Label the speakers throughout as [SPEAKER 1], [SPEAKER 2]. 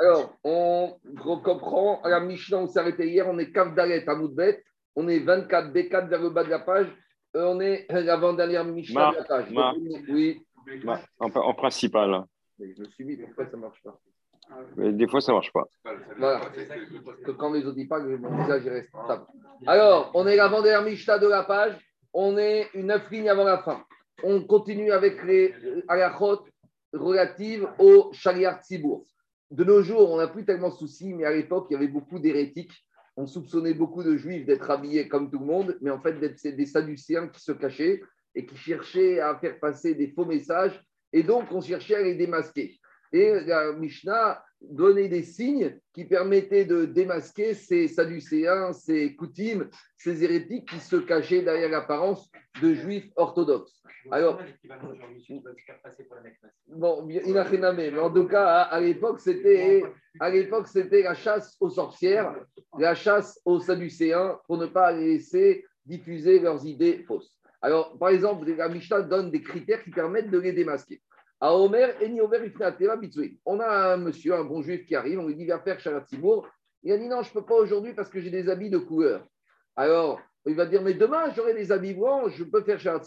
[SPEAKER 1] Alors, on comprend, à la Mishnah, on s'est arrêté hier, on est Kavdalet à Moudbet, on est 24 B4 vers le bas de la page, euh, on est l'avant-dernière Mishnah de la page.
[SPEAKER 2] oui. en, principal.
[SPEAKER 1] Je me suis mis, pourquoi ça ne marche pas
[SPEAKER 2] des fois, ça ne marche pas.
[SPEAKER 1] Voilà. Que quand les autres y parlent, mon visage reste stable. Alors, on est l'avant-dernière Mishnah de la page. On est une neuf lignes avant la fin. On continue avec les halachot relatives au Shariar Tzibour. De nos jours, on n'a plus tellement de soucis, mais à l'époque, il y avait beaucoup d'hérétiques. On soupçonnait beaucoup de juifs d'être habillés comme tout le monde, mais en fait, d'être des sadducéens qui se cachaient et qui cherchaient à faire passer des faux messages. Et donc, on cherchait à les démasquer. Et la Mishnah donnait des signes qui permettaient de démasquer ces Sadducéens, ces coutumes, ces hérétiques qui se cachaient derrière l'apparence de juifs orthodoxes. Alors, bon, il n'a rien mais en tout cas, à, l'époque, c'était à l'époque, c'était la chasse aux sorcières, la chasse aux Sadducéens pour ne pas laisser diffuser leurs idées fausses. Alors, par exemple, la Mishnah donne des critères qui permettent de les démasquer. À Omer, on a un monsieur, un bon juif qui arrive, on lui dit, viens faire Shalat Il a dit, non, je ne peux pas aujourd'hui parce que j'ai des habits de couleur. Alors, il va dire, mais demain, j'aurai des habits blancs, je peux faire Shalat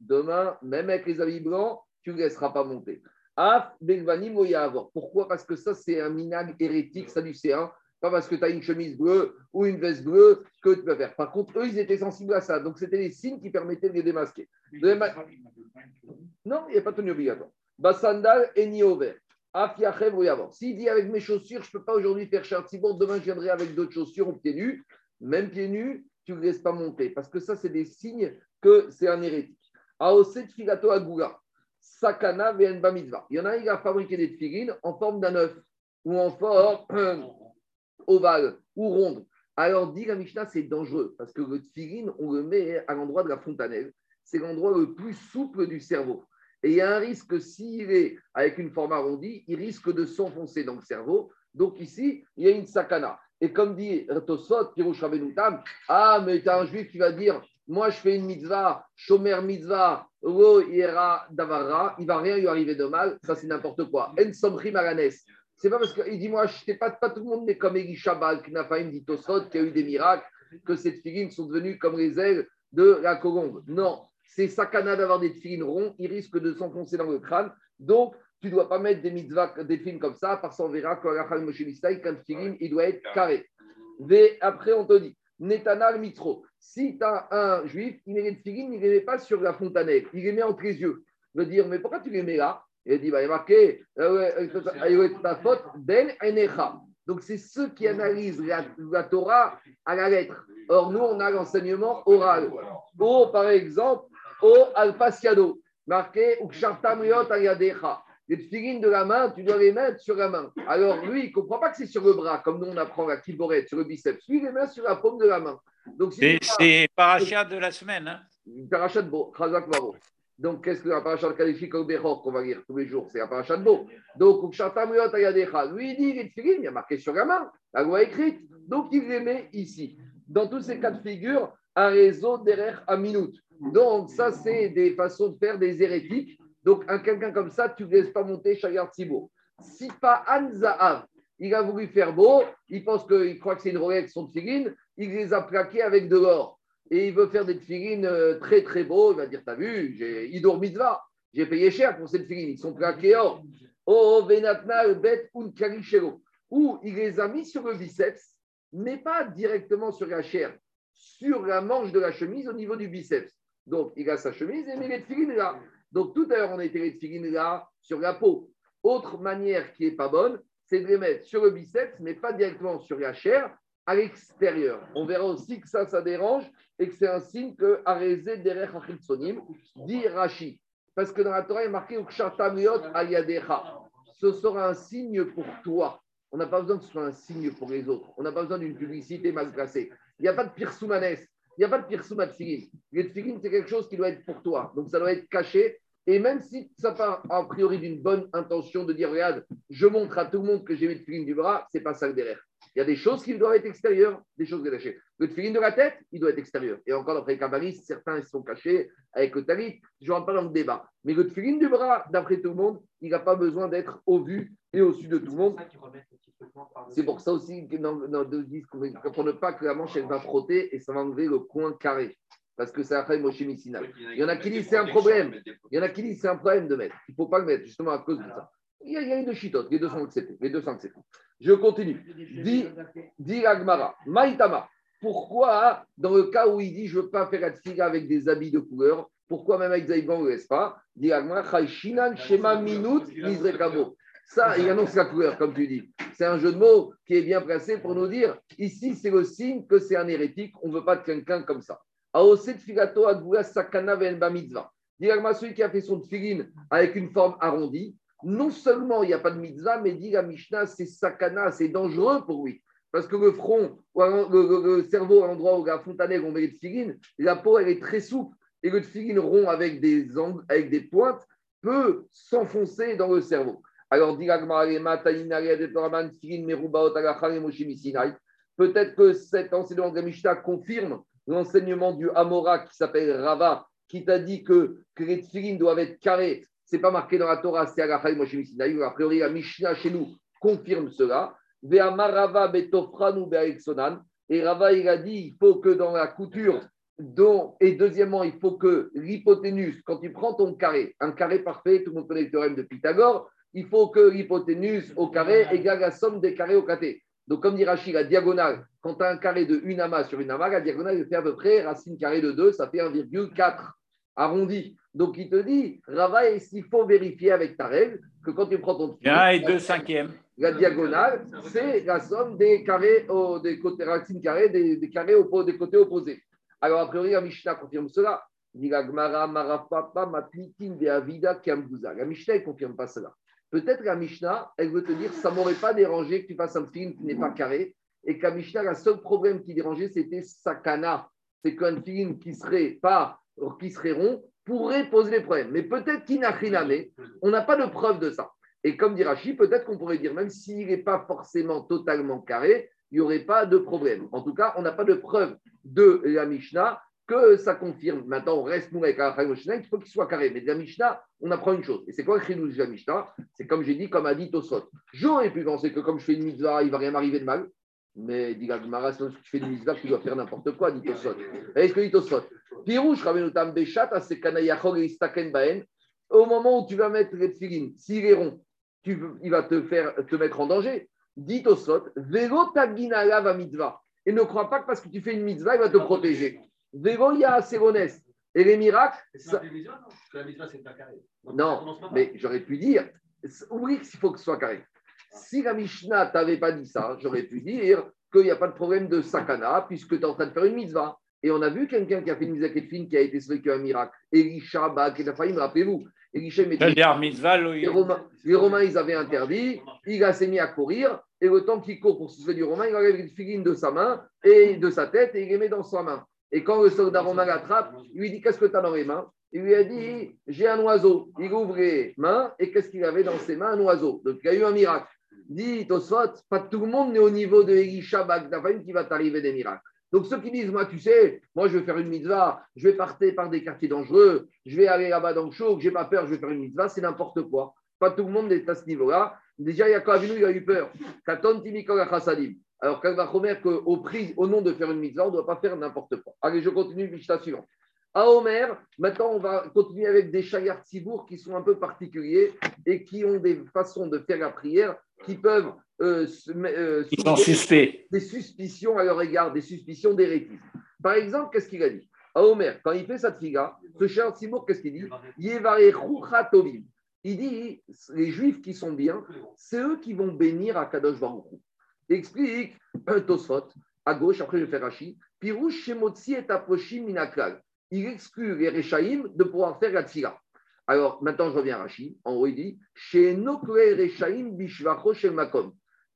[SPEAKER 1] Demain, même avec les habits blancs, tu ne laisseras pas monter. Af, Pourquoi? Parce que ça, c'est un minag hérétique, ça du C1. Pas parce que tu as une chemise bleue ou une veste bleue que tu peux faire. Par contre, eux, ils étaient sensibles à ça. Donc, c'était les signes qui permettaient de les démasquer. Non, il n'y a pas de tenue obligatoire. Basandal et Niover. S'il dit avec mes chaussures, je ne peux pas aujourd'hui faire Chartibour, demain je viendrai avec d'autres chaussures ou pieds nus, même pieds nus, tu ne laisses pas monter. Parce que ça, c'est des signes que c'est un hérétique. Aoset Filato Agula. Sakana Venba Mitzvah. Il y en a, il a fabriqué des figurines en forme d'un œuf ou en forme ovale ou ronde. Alors, dit la Mishnah, c'est dangereux parce que le figurine, on le met à l'endroit de la fontanelle. C'est l'endroit le plus souple du cerveau. Et il y a un risque, s'il est avec une forme arrondie, il risque de s'enfoncer dans le cerveau. Donc ici, il y a une sakana. Et comme dit Tosot, Pirouch Rabenoutam, ah, mais tu as un juif qui va dire, moi je fais une mitzvah, shomer mitzvah, lo ira davara, il va rien lui arriver de mal, ça c'est n'importe quoi. En somri malanes. C'est pas parce qu'il dit, moi, je sais pas, pas tout le monde, mais comme Eli Shabal, Knafaim, dit Tosot, qui a eu des miracles, que ces figurines sont devenues comme les ailes de la colombe. Non, c'est sakana d'avoir des filines ronds, ils risquent de s'enfoncer dans le crâne. Donc, tu ne dois pas mettre des mitzvahs, des films comme ça, parce qu'on verra qu'un film, il doit être carré. après, on te dit, Netanal Mitro, si tu as un juif, il met des filines, il ne les met pas sur la fontanelle, il les met entre les yeux. Il veut dire, mais pourquoi tu les mets là? Il dit, bah, il est marqué, euh, euh, ta faute, Ben Enecha. Donc, c'est ceux qui analysent la, Torah à la lettre. Or, nous, on a l'enseignement oral. Ou, par exemple, au alpasiado, marqué Ukshartamriot ayadecha. Les figurines de la main, tu dois les mettre sur la main. Alors lui, il ne comprend pas que c'est sur le bras, comme nous on apprend la kiborette, sur le biceps. Lui, il les met sur la paume de la main.
[SPEAKER 3] c'est parachat de la semaine. Hein
[SPEAKER 1] parachat de Beau, Donc, qu'est-ce que la parachat qualifie comme Bechor qu'on va lire tous les jours? C'est la parachat de Beau. Donc, Ukshartamriot ayadecha. Lui, il dit les figurines, il y a marqué sur la main, la loi écrite. Donc, il les met ici. Dans tous ces cas de figure, un réseau derrière à minute. Donc, ça, c'est des façons de faire des hérétiques. Donc, un quelqu'un comme ça, tu ne laisses pas monter Shayar Tzibo. Si pas Anzaav, il a voulu faire beau, il pense qu'il croit que c'est une Rolex, son figurine, il les a plaqués avec de l'or. Et il veut faire des figurines euh, très très beaux. Il va dire T'as vu, j'ai Idor Mitzvah, j'ai payé cher pour cette figurine, ils sont plaqués or. Oh, Venatna, Bet, Un Ou il les a mis sur le biceps, mais pas directement sur la chair, sur la manche de la chemise au niveau du biceps. Donc, il a sa chemise et met les tefilines là. Donc, tout à l'heure, on a été les là sur la peau. Autre manière qui n'est pas bonne, c'est de les mettre sur le biceps, mais pas directement sur la chair, à l'extérieur. On verra aussi que ça, ça dérange et que c'est un signe que Arezé derech Achitsonim dit Rashi. Parce que dans la Torah, il est marqué Ayadecha. Ce sera un signe pour toi. On n'a pas besoin que ce soit un signe pour les autres. On n'a pas besoin d'une publicité mal placée. Il n'y a pas de pire soumanès. Il n'y a pas de pirsuma de figine. Le figine, c'est quelque chose qui doit être pour toi. Donc, ça doit être caché. Et même si ça part a priori d'une bonne intention de dire, regarde, je montre à tout le monde que j'ai mis le figine du bras, c'est pas ça le derrière. Il y a des choses qui doivent être extérieures, des choses cachées. Le figine de la tête, il doit être extérieur. Et encore, d'après les certains sont cachés avec le. Je ne rentre pas dans le débat. Mais le figine du bras, d'après tout le monde, il n'a pas besoin d'être au vu et au-dessus de tout le monde. C'est pour ça aussi que dans, dans, pour ne pas que la manche va frotter et ça va enlever le coin carré. Parce que c'est après Moshe Missina. Il y en a qui disent c'est un problème. Il y en a qui disent c'est un problème de mettre. Il ne faut pas le mettre, justement à cause de ça. Il y a, il y a les deux chitotes, les deux sont acceptés. Les deux sont acceptés. Je continue. Dit, dit Agmara, Maïtama. Pourquoi, dans le cas où il dit je ne veux pas faire la avec des habits de couleur, pourquoi même avec Zaïban, on ne laisse pas? Dit Agmara, Shema Minut, Ça, il annonce la couleur, comme tu dis. C'est un jeu de mots qui est bien placé pour nous dire ici, c'est le signe que c'est un hérétique. On ne veut pas de quelqu'un comme ça. Aoset Filato Agula Sakana Venba Mitzvah. Dit celui qui a fait son tfilin avec une forme arrondie, non seulement il n'y a pas de mitzvah, mais dit la Mishnah, c'est sakana, c'est dangereux pour lui. Parce que le front, le, cerveau à l'endroit où la fontanelle, on met le tfilin, la peau, elle est très souple. Et le tfilin rond avec des, avec des pointes peut s'enfoncer dans le cerveau. Alors, peut-être que cet enseignement de la Mishnah confirme l'enseignement du Amora qui s'appelle Rava, qui t'a dit que, que les tfilines doivent être carrés. Ce n'est pas marqué dans la Torah, c'est Moshe Misinaï. A priori, la Mishnah chez nous confirme cela. Betofranu Et Rava, il a dit il faut que dans la couture, dont, et deuxièmement, il faut que l'hypoténuse, quand tu prends ton carré, un carré parfait, tout le monde connaît le théorème de Pythagore, il faut que l'hypoténuse au carré égale la somme des carrés au côté. Donc, comme dit Rachid, la diagonale, quand tu as un carré de 1 amas sur une amas, la diagonale fait à peu près racine carrée de 2, ça fait 1,4 arrondi. Donc, il te dit, Rava, il faut vérifier avec ta règle que quand tu prends ton.
[SPEAKER 3] 1 et 2 cinquièmes.
[SPEAKER 1] La diagonale, c'est la somme des carrés, des côtés racines carrées, des, carrés au, des côtés opposés. Alors, a priori, la Mishnah confirme cela. La Mishnah ne confirme pas cela. Peut-être la Mishnah, elle veut te dire, ça m'aurait pas dérangé que tu fasses un film qui n'est pas carré. Et qu'à Mishnah, le seul problème qui dérangeait, c'était sakana. C'est qu'un film qui serait pas, qui serait rond, pourrait poser des problèmes. Mais peut-être rien On n'a pas de preuve de ça. Et comme dit Rachid, peut-être qu'on pourrait dire, même s'il n'est pas forcément totalement carré, il n'y aurait pas de problème. En tout cas, on n'a pas de preuve de la Mishnah que ça confirme. Maintenant, on reste nous avec la Mishnah, il faut qu'il soit carré. Mais de la Mishnah, on apprend une chose. Et c'est quoi le de la Mishnah? C'est comme j'ai dit, comme a dit Tosot. J'aurais pu penser que comme je fais une mitzvah, il ne va rien m'arriver de mal. Mais dit Gagmara, si tu fais une mitzvah, tu dois faire n'importe quoi, dit Tosot. Est-ce que dit Tosot? Pirouche, et Baen. Au moment où tu vas mettre les tfilines, s'il est rond, tu, il va te faire te mettre en danger. Dit Tosot, Vélo Taginala va mitzvah. Et ne crois pas que parce que tu fais une mitzvah, il va te protéger. Vegoya Serones. Et les miracles. Ça... Non, mais j'aurais pu dire, oublie qu'il faut que ce soit carré. Si la Mishnah t'avait pas dit ça, j'aurais pu dire qu'il n'y a pas de problème de sakana puisque tu es en train de faire une mitzvah. Et on a vu quelqu'un qui a fait une mitzvah fine qui a été sauvé un miracle. Elisha, Baketafahim, rappelez-vous. Elisha mettait. Les Romains, les Romains, ils avaient interdit. Il s'est mis à courir. Et le temps qu'il court pour se sauver du Romain, il enlève une figurine de sa main et de sa tête et il les met dans sa main. Et quand le soldat romain l'attrape, il lui dit Qu'est-ce que tu as dans les mains? Il lui a dit J'ai un oiseau. Il ouvre les mains et qu'est-ce qu'il avait dans ses mains? Un oiseau. Donc il y a eu un miracle. Dit Tosfot Pas tout le monde n'est au niveau de Elisha Bagdafim qui va t'arriver des miracles. Donc ceux qui disent, moi tu sais, moi je vais faire une mitzvah, je vais partir par des quartiers dangereux, je vais aller là-bas dans le show, j'ai pas peur, je vais faire une mitzvah, c'est n'importe quoi. Pas tout le monde est à ce niveau-là. Déjà, Yaakov il a eu peur. Katon Timikol alors, Kalvachomer, qu'au prix, au nom de faire une mitzvah, on ne doit pas faire n'importe quoi. Allez, je continue, Mishnah suivant. À Omer, maintenant, on va continuer avec des chayards tibour qui sont un peu particuliers et qui ont des façons de faire la prière qui peuvent. Euh,
[SPEAKER 3] euh, suspects.
[SPEAKER 1] Des suspicions à leur égard, des suspicions d'hérétisme. Par exemple, qu'est-ce qu'il a dit? À Omer, quand il fait sa figa, ce chayard tibour, qu'est-ce qu'il dit? Il dit les juifs qui sont bien, c'est eux qui vont bénir à Kadosh Baruch Explique un Tosfot, à gauche, après je vais faire Rashi. Pirouche Shemotzi et Aposhim Minaklal. Il exclut les Rechaim de pouvoir faire la tfila. Alors, maintenant, je reviens à Rashi. En haut, il dit Chez Rechaim Bishvacho.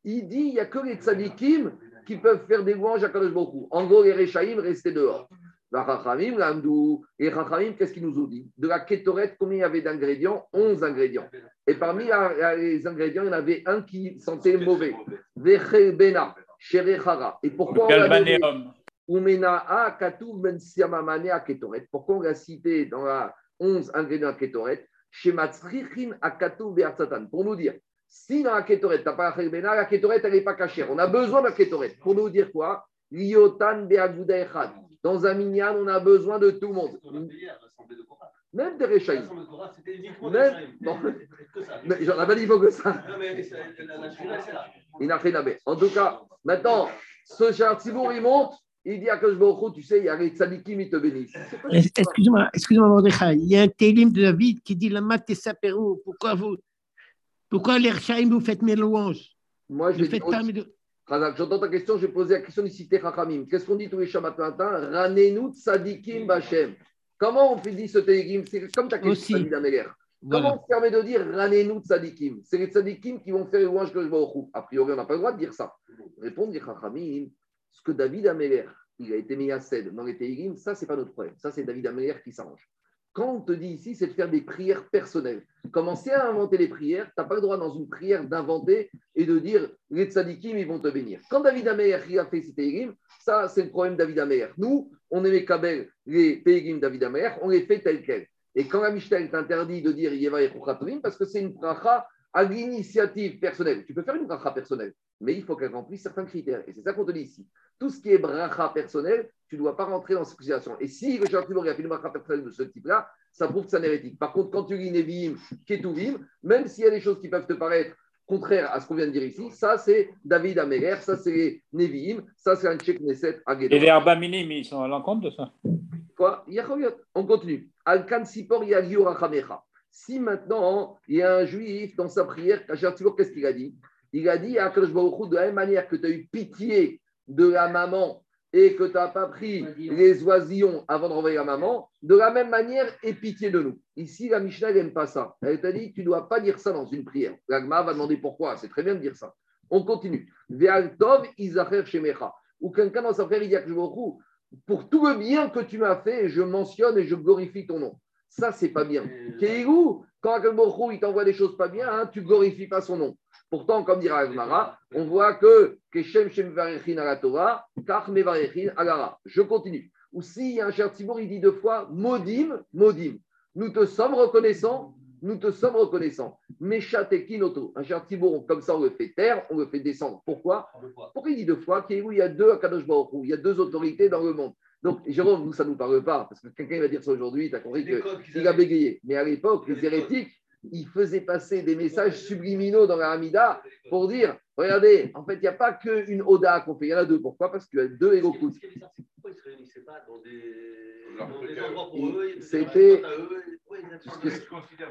[SPEAKER 1] Il dit il n'y a que les tzadikim qui peuvent faire des louanges à Kadosh En gros, les Rechaim, restaient dehors. La Rachamim, les Rachamim, qu'est-ce qu'ils nous ont dit? De la kétorette, combien il y avait d'ingrédients? 11 ingrédients. Et parmi les ingrédients, il y en avait un qui sentait mauvais. Bena, Et pourquoi on ben Pourquoi on l'a cité dans la 11 ingrédients kétorette? Pour nous dire, Si dans la Ketoret, tu n'as pas la Bena, la Ketoret, elle n'est pas cachée. On a besoin de la Ketoret. Pour nous dire quoi? Liotan Echad. Dans un minyan, on a besoin de tout le monde. Même des Réchaïm. Même. Bon. J'en ai pas dit faut que ça. Il n'a rien à En tout cas, maintenant, ce cher Tzibour, il monte. Il dit à Kajborou, tu sais, il y a les tzadikim, ils te bénissent.
[SPEAKER 4] Excuse-moi, excuse-moi, Mordechai. Il y a un télim de David qui dit La mat et sapero. Pourquoi vous. Pourquoi les Rechaïm, vous faites mes louanges?
[SPEAKER 1] Moi, je fais pas mes J'entends ta question, j'ai posé la question ici, Techachamim. Qu'est-ce qu'on dit tous les Shabbat matin? Ranenu tzadikim bachem. Comment on fait dit ce télim C'est comme ta question, David Améler. Comment on se permet de dire Ranenu tzadikim? C'est les tzadikim qui vont faire les louanges que je vois au A priori, on n'a pas le droit de dire ça. Répondre, Chachamim, ce que David Améler, il a été mis à cède dans les Télim, ça, c'est pas notre problème. Ça, c'est David Améler qui s'arrange. Quand on te dit ici, c'est de faire des prières personnelles. Commencer à inventer les prières, tu n'as pas le droit dans une prière d'inventer et de dire les tzadikim, ils vont te bénir. Quand David Améler a fait ses Télim, ça, c'est le problème David Améler. Nous, on aimait Kabel, les Télim David Améler, on les fait tels quels. Et quand la Mishnah t'interdit de dire Yeva parce que c'est une bracha à l'initiative personnelle. Tu peux faire une bracha personnelle, mais il faut qu'elle remplisse certains critères. Et c'est ça qu'on te dit ici. Tout ce qui est bracha personnel, tu ne dois pas rentrer dans cette situation. Et si le Shah a fait une bracha personnelle de ce type-là, ça prouve que c'est hérétique. Par contre, quand tu lis Nevi'im, Ketuvim, même s'il y a des choses qui peuvent te paraître contraires à ce qu'on vient de dire ici, ça c'est David Améler, ça c'est les Nevi'im, ça c'est un Tchèque Neset
[SPEAKER 3] Et les Arbaminim, ils sont à l'encontre de ça?
[SPEAKER 1] Quoi? On continue. Al-Kan Sipor si maintenant il y a un juif dans sa prière, qu'est-ce qu'il a dit? Il a dit à de la même manière que tu as eu pitié de la maman et que tu n'as pas pris les oisillons avant de renvoyer la maman, de la même manière, aie pitié de nous. Ici, la Mishnah n'aime pas ça. Elle t'a dit, tu ne dois pas dire ça dans une prière. L'agma va demander pourquoi. C'est très bien de dire ça. On continue. Ve'altov izacher shemecha. Ou quelqu'un dans sa prière, il dit à pour tout le bien que tu m'as fait, je mentionne et je glorifie ton nom. Ça, c'est pas bien. où quand Akalbochou, il t'envoie des choses pas bien, hein, tu glorifies pas son nom. Pourtant, comme dira Agmara, on voit que Keshem Shem Varechin Torah, Kach Mevarechin alara. Je continue. Ou s'il y a un cher Tibour, il dit deux fois Modim, Modim. Nous te sommes reconnaissants, nous te sommes reconnaissants. Meshat et Kinoto. Un cher Tibour, comme ça, on le fait taire, on le fait descendre. Pourquoi? Pourquoi il dit deux fois Il y a deux Baruch il y a deux autorités dans le monde. Donc, Jérôme, nous, ça ne nous parle pas, parce que quelqu'un va dire ça aujourd'hui, tu as compris qu'il a bégayé. Mais à l'époque, les hérétiques, ils faisaient passer des messages subliminaux dans la Hamida pour dire regardez, en fait, il n'y a pas qu'une Oda qu'on fait, il y en a deux. Pourquoi? Parce qu'il y a deux Hérokout. Pourquoi ils ne se réunissaient pas dans des, endroits pour eux C'était.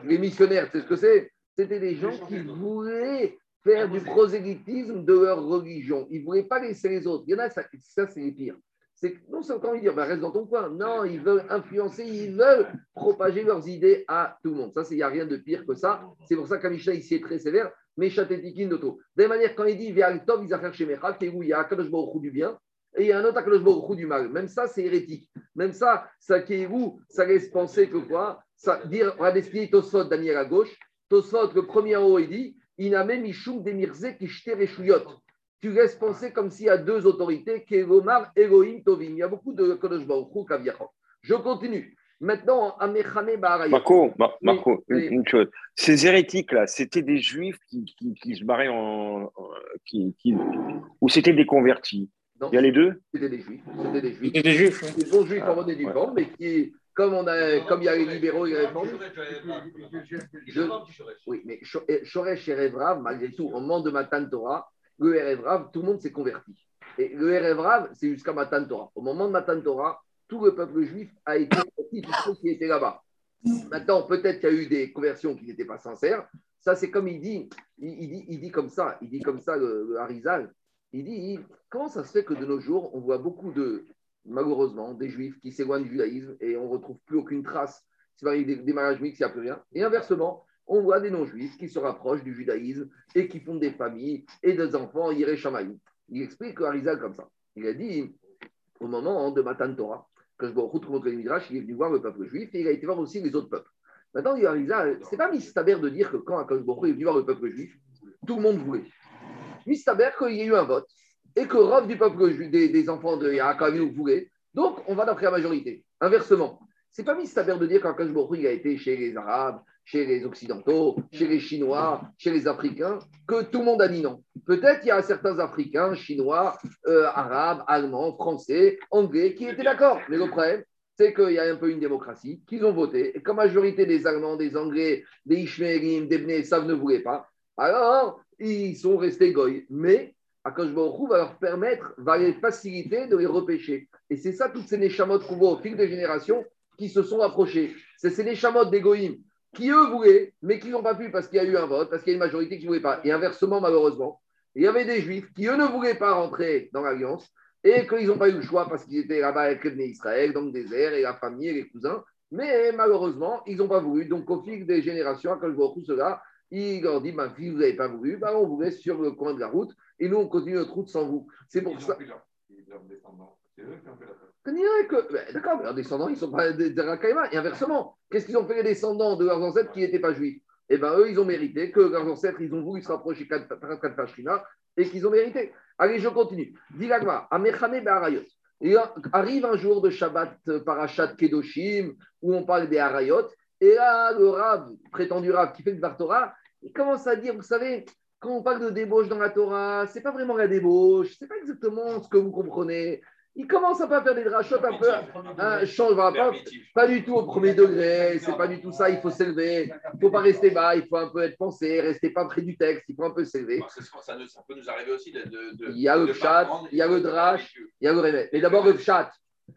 [SPEAKER 1] Les missionnaires, c'est ce que c'est C'était des gens qui voulaient faire du prosélytisme de leur religion. Ils ne voulaient pas laisser les autres. Il y en a, ça, ça c'est les pires c'est non seulement ils disent bah, reste dans ton coin. Non, ils veulent influencer, ils veulent propager leurs idées à tout le monde. Ça, il n'y a rien de pire que ça. C'est pour ça qu'Amisha ici est très sévère. Mais Chatetikin Noto. De la manière, quand il dit Vialtov, ils affaires chez où il y a Akadosh du bien et il y a un autre Akadosh du mal. Même ça, c'est hérétique. Même ça, ça qui Ça laisse penser que quoi? Ça, dire, On va expliquer Tosot, Daniel à gauche. Tosot, le premier en haut, il dit Iname Mishum Demirze Kishter Eshuyot tu laisses penser comme s'il y a deux autorités, Kevomar, Elohim, Tovim. Il y a beaucoup de Baruch Je continue. Maintenant, Amechane
[SPEAKER 2] Marco, Marco une, chose. Ces hérétiques-là, c'était des juifs qui, qui, se barraient en. Qui, ou c'était des convertis? Il y a les deux?
[SPEAKER 1] C'était des juifs. C'était des juifs.
[SPEAKER 3] C'était des juifs.
[SPEAKER 1] Des bons juifs en monnaie du vent, mais qui, comme, on a, comme il y a les libéraux et les réformes. Oui, mais Shoresh et Revrav, malgré tout, au moment de Matan Torah, le RF tout le monde s'est converti. Et le RF c'est jusqu'à Matan Torah. Au moment de Matan Torah, tout le peuple juif a été converti, tous ceux qui étaient là-bas. Maintenant, peut-être qu'il y a eu des conversions qui n'étaient pas sincères. Ça, c'est comme il dit, il, dit, il comme ça, il dit comme ça, le, Harizal. Il dit, comment ça se fait que de nos jours, on voit beaucoup de, malheureusement, des juifs qui s'éloignent du judaïsme et on ne retrouve plus aucune trace. C'est des, des mariages mixtes, il n'y a plus rien. Et inversement, on voit des non-juifs qui se rapprochent du judaïsme et qui font des familles et des enfants Shamaï. Il explique Harizal comme ça. Il a dit, au moment de Matan Torah, que je retrouve le Midrash, il est venu voir le peuple juif et il a été voir aussi les autres peuples. Maintenant, il Harizal, c'est pas mistaber de dire que quand Akash est venu voir le peuple juif, tout le monde voulait. Mistaber qu'il y a eu un vote et que Rav du peuple juif, des, enfants de Yaakov voulait. Donc, on va d'après la majorité. Inversement, c'est pas mistaber de dire qu'Akash il a été chez les Arabes, chez les Occidentaux, chez les Chinois, chez les Africains, que tout le monde a dit non. Peut-être il y a certains Africains, Chinois, euh, Arabes, Allemands, Français, Anglais qui étaient d'accord. Mais le problème, c'est qu'il y a un peu une démocratie, qu'ils ont voté, et comme majorité des Allemands, des Anglais, des Ishmaélim, des Bnei, ça ne voulait pas, alors ils sont restés goy. Mais Akash va leur permettre, va les faciliter de les repêcher. Et c'est ça, toutes ces Neshamot qu'on voit au fil des générations qui se sont approchés. C'est ces Neshamot d'Egoïm qui, eux, voulaient, mais qui n'ont pas pu parce qu'il y a eu un vote, parce qu'il y a une majorité qui ne voulait pas. Et inversement, malheureusement, il y avait des Juifs qui, eux, ne voulaient pas rentrer dans l'Alliance et qu'ils n'ont pas eu le choix parce qu'ils étaient là-bas avec les Israël, dans le désert, et la famille, et les cousins. Mais malheureusement, ils n'ont pas voulu. Donc, au fil des générations, quand je vois tout cela, il leur dit Ma fille, vous n'avez pas voulu, bah, on vous laisse sur le coin de la route et nous, on continue notre route sans vous. C'est pour ça. Que... D'accord, mais leurs descendants, ils ne sont pas des Rakaïma. Et inversement, qu'est-ce qu'ils ont fait les descendants de leurs ancêtres qui n'étaient pas juifs? Eh bien, eux, ils ont mérité que leurs ancêtres, ils ont voulu se rapprocher de Pachrina et qu'ils ont mérité. Allez, je continue. Dilagma, Amechane Be'arayot. Et arrive un jour de Shabbat euh, Parashat Kedoshim où on parle des Arayot. Et là, le Rav, prétendu Rav qui fait le Torah, il commence à dire, vous savez, quand on parle de débauche dans la Torah, c'est pas vraiment la débauche, c'est pas exactement ce que vous comprenez. Il commence à faire des drachotes un peu, un change, pas, pas du tout au premier degré, c'est pas du tout ça, il faut s'élever, il faut pas rester bas, il faut un peu être pensé, rester pas près du texte, il faut un peu s'élever.
[SPEAKER 5] Ça, peut nous arriver aussi de.
[SPEAKER 1] il y a le chat, il y a le drash, il y a le réveil. Mais d'abord le chat,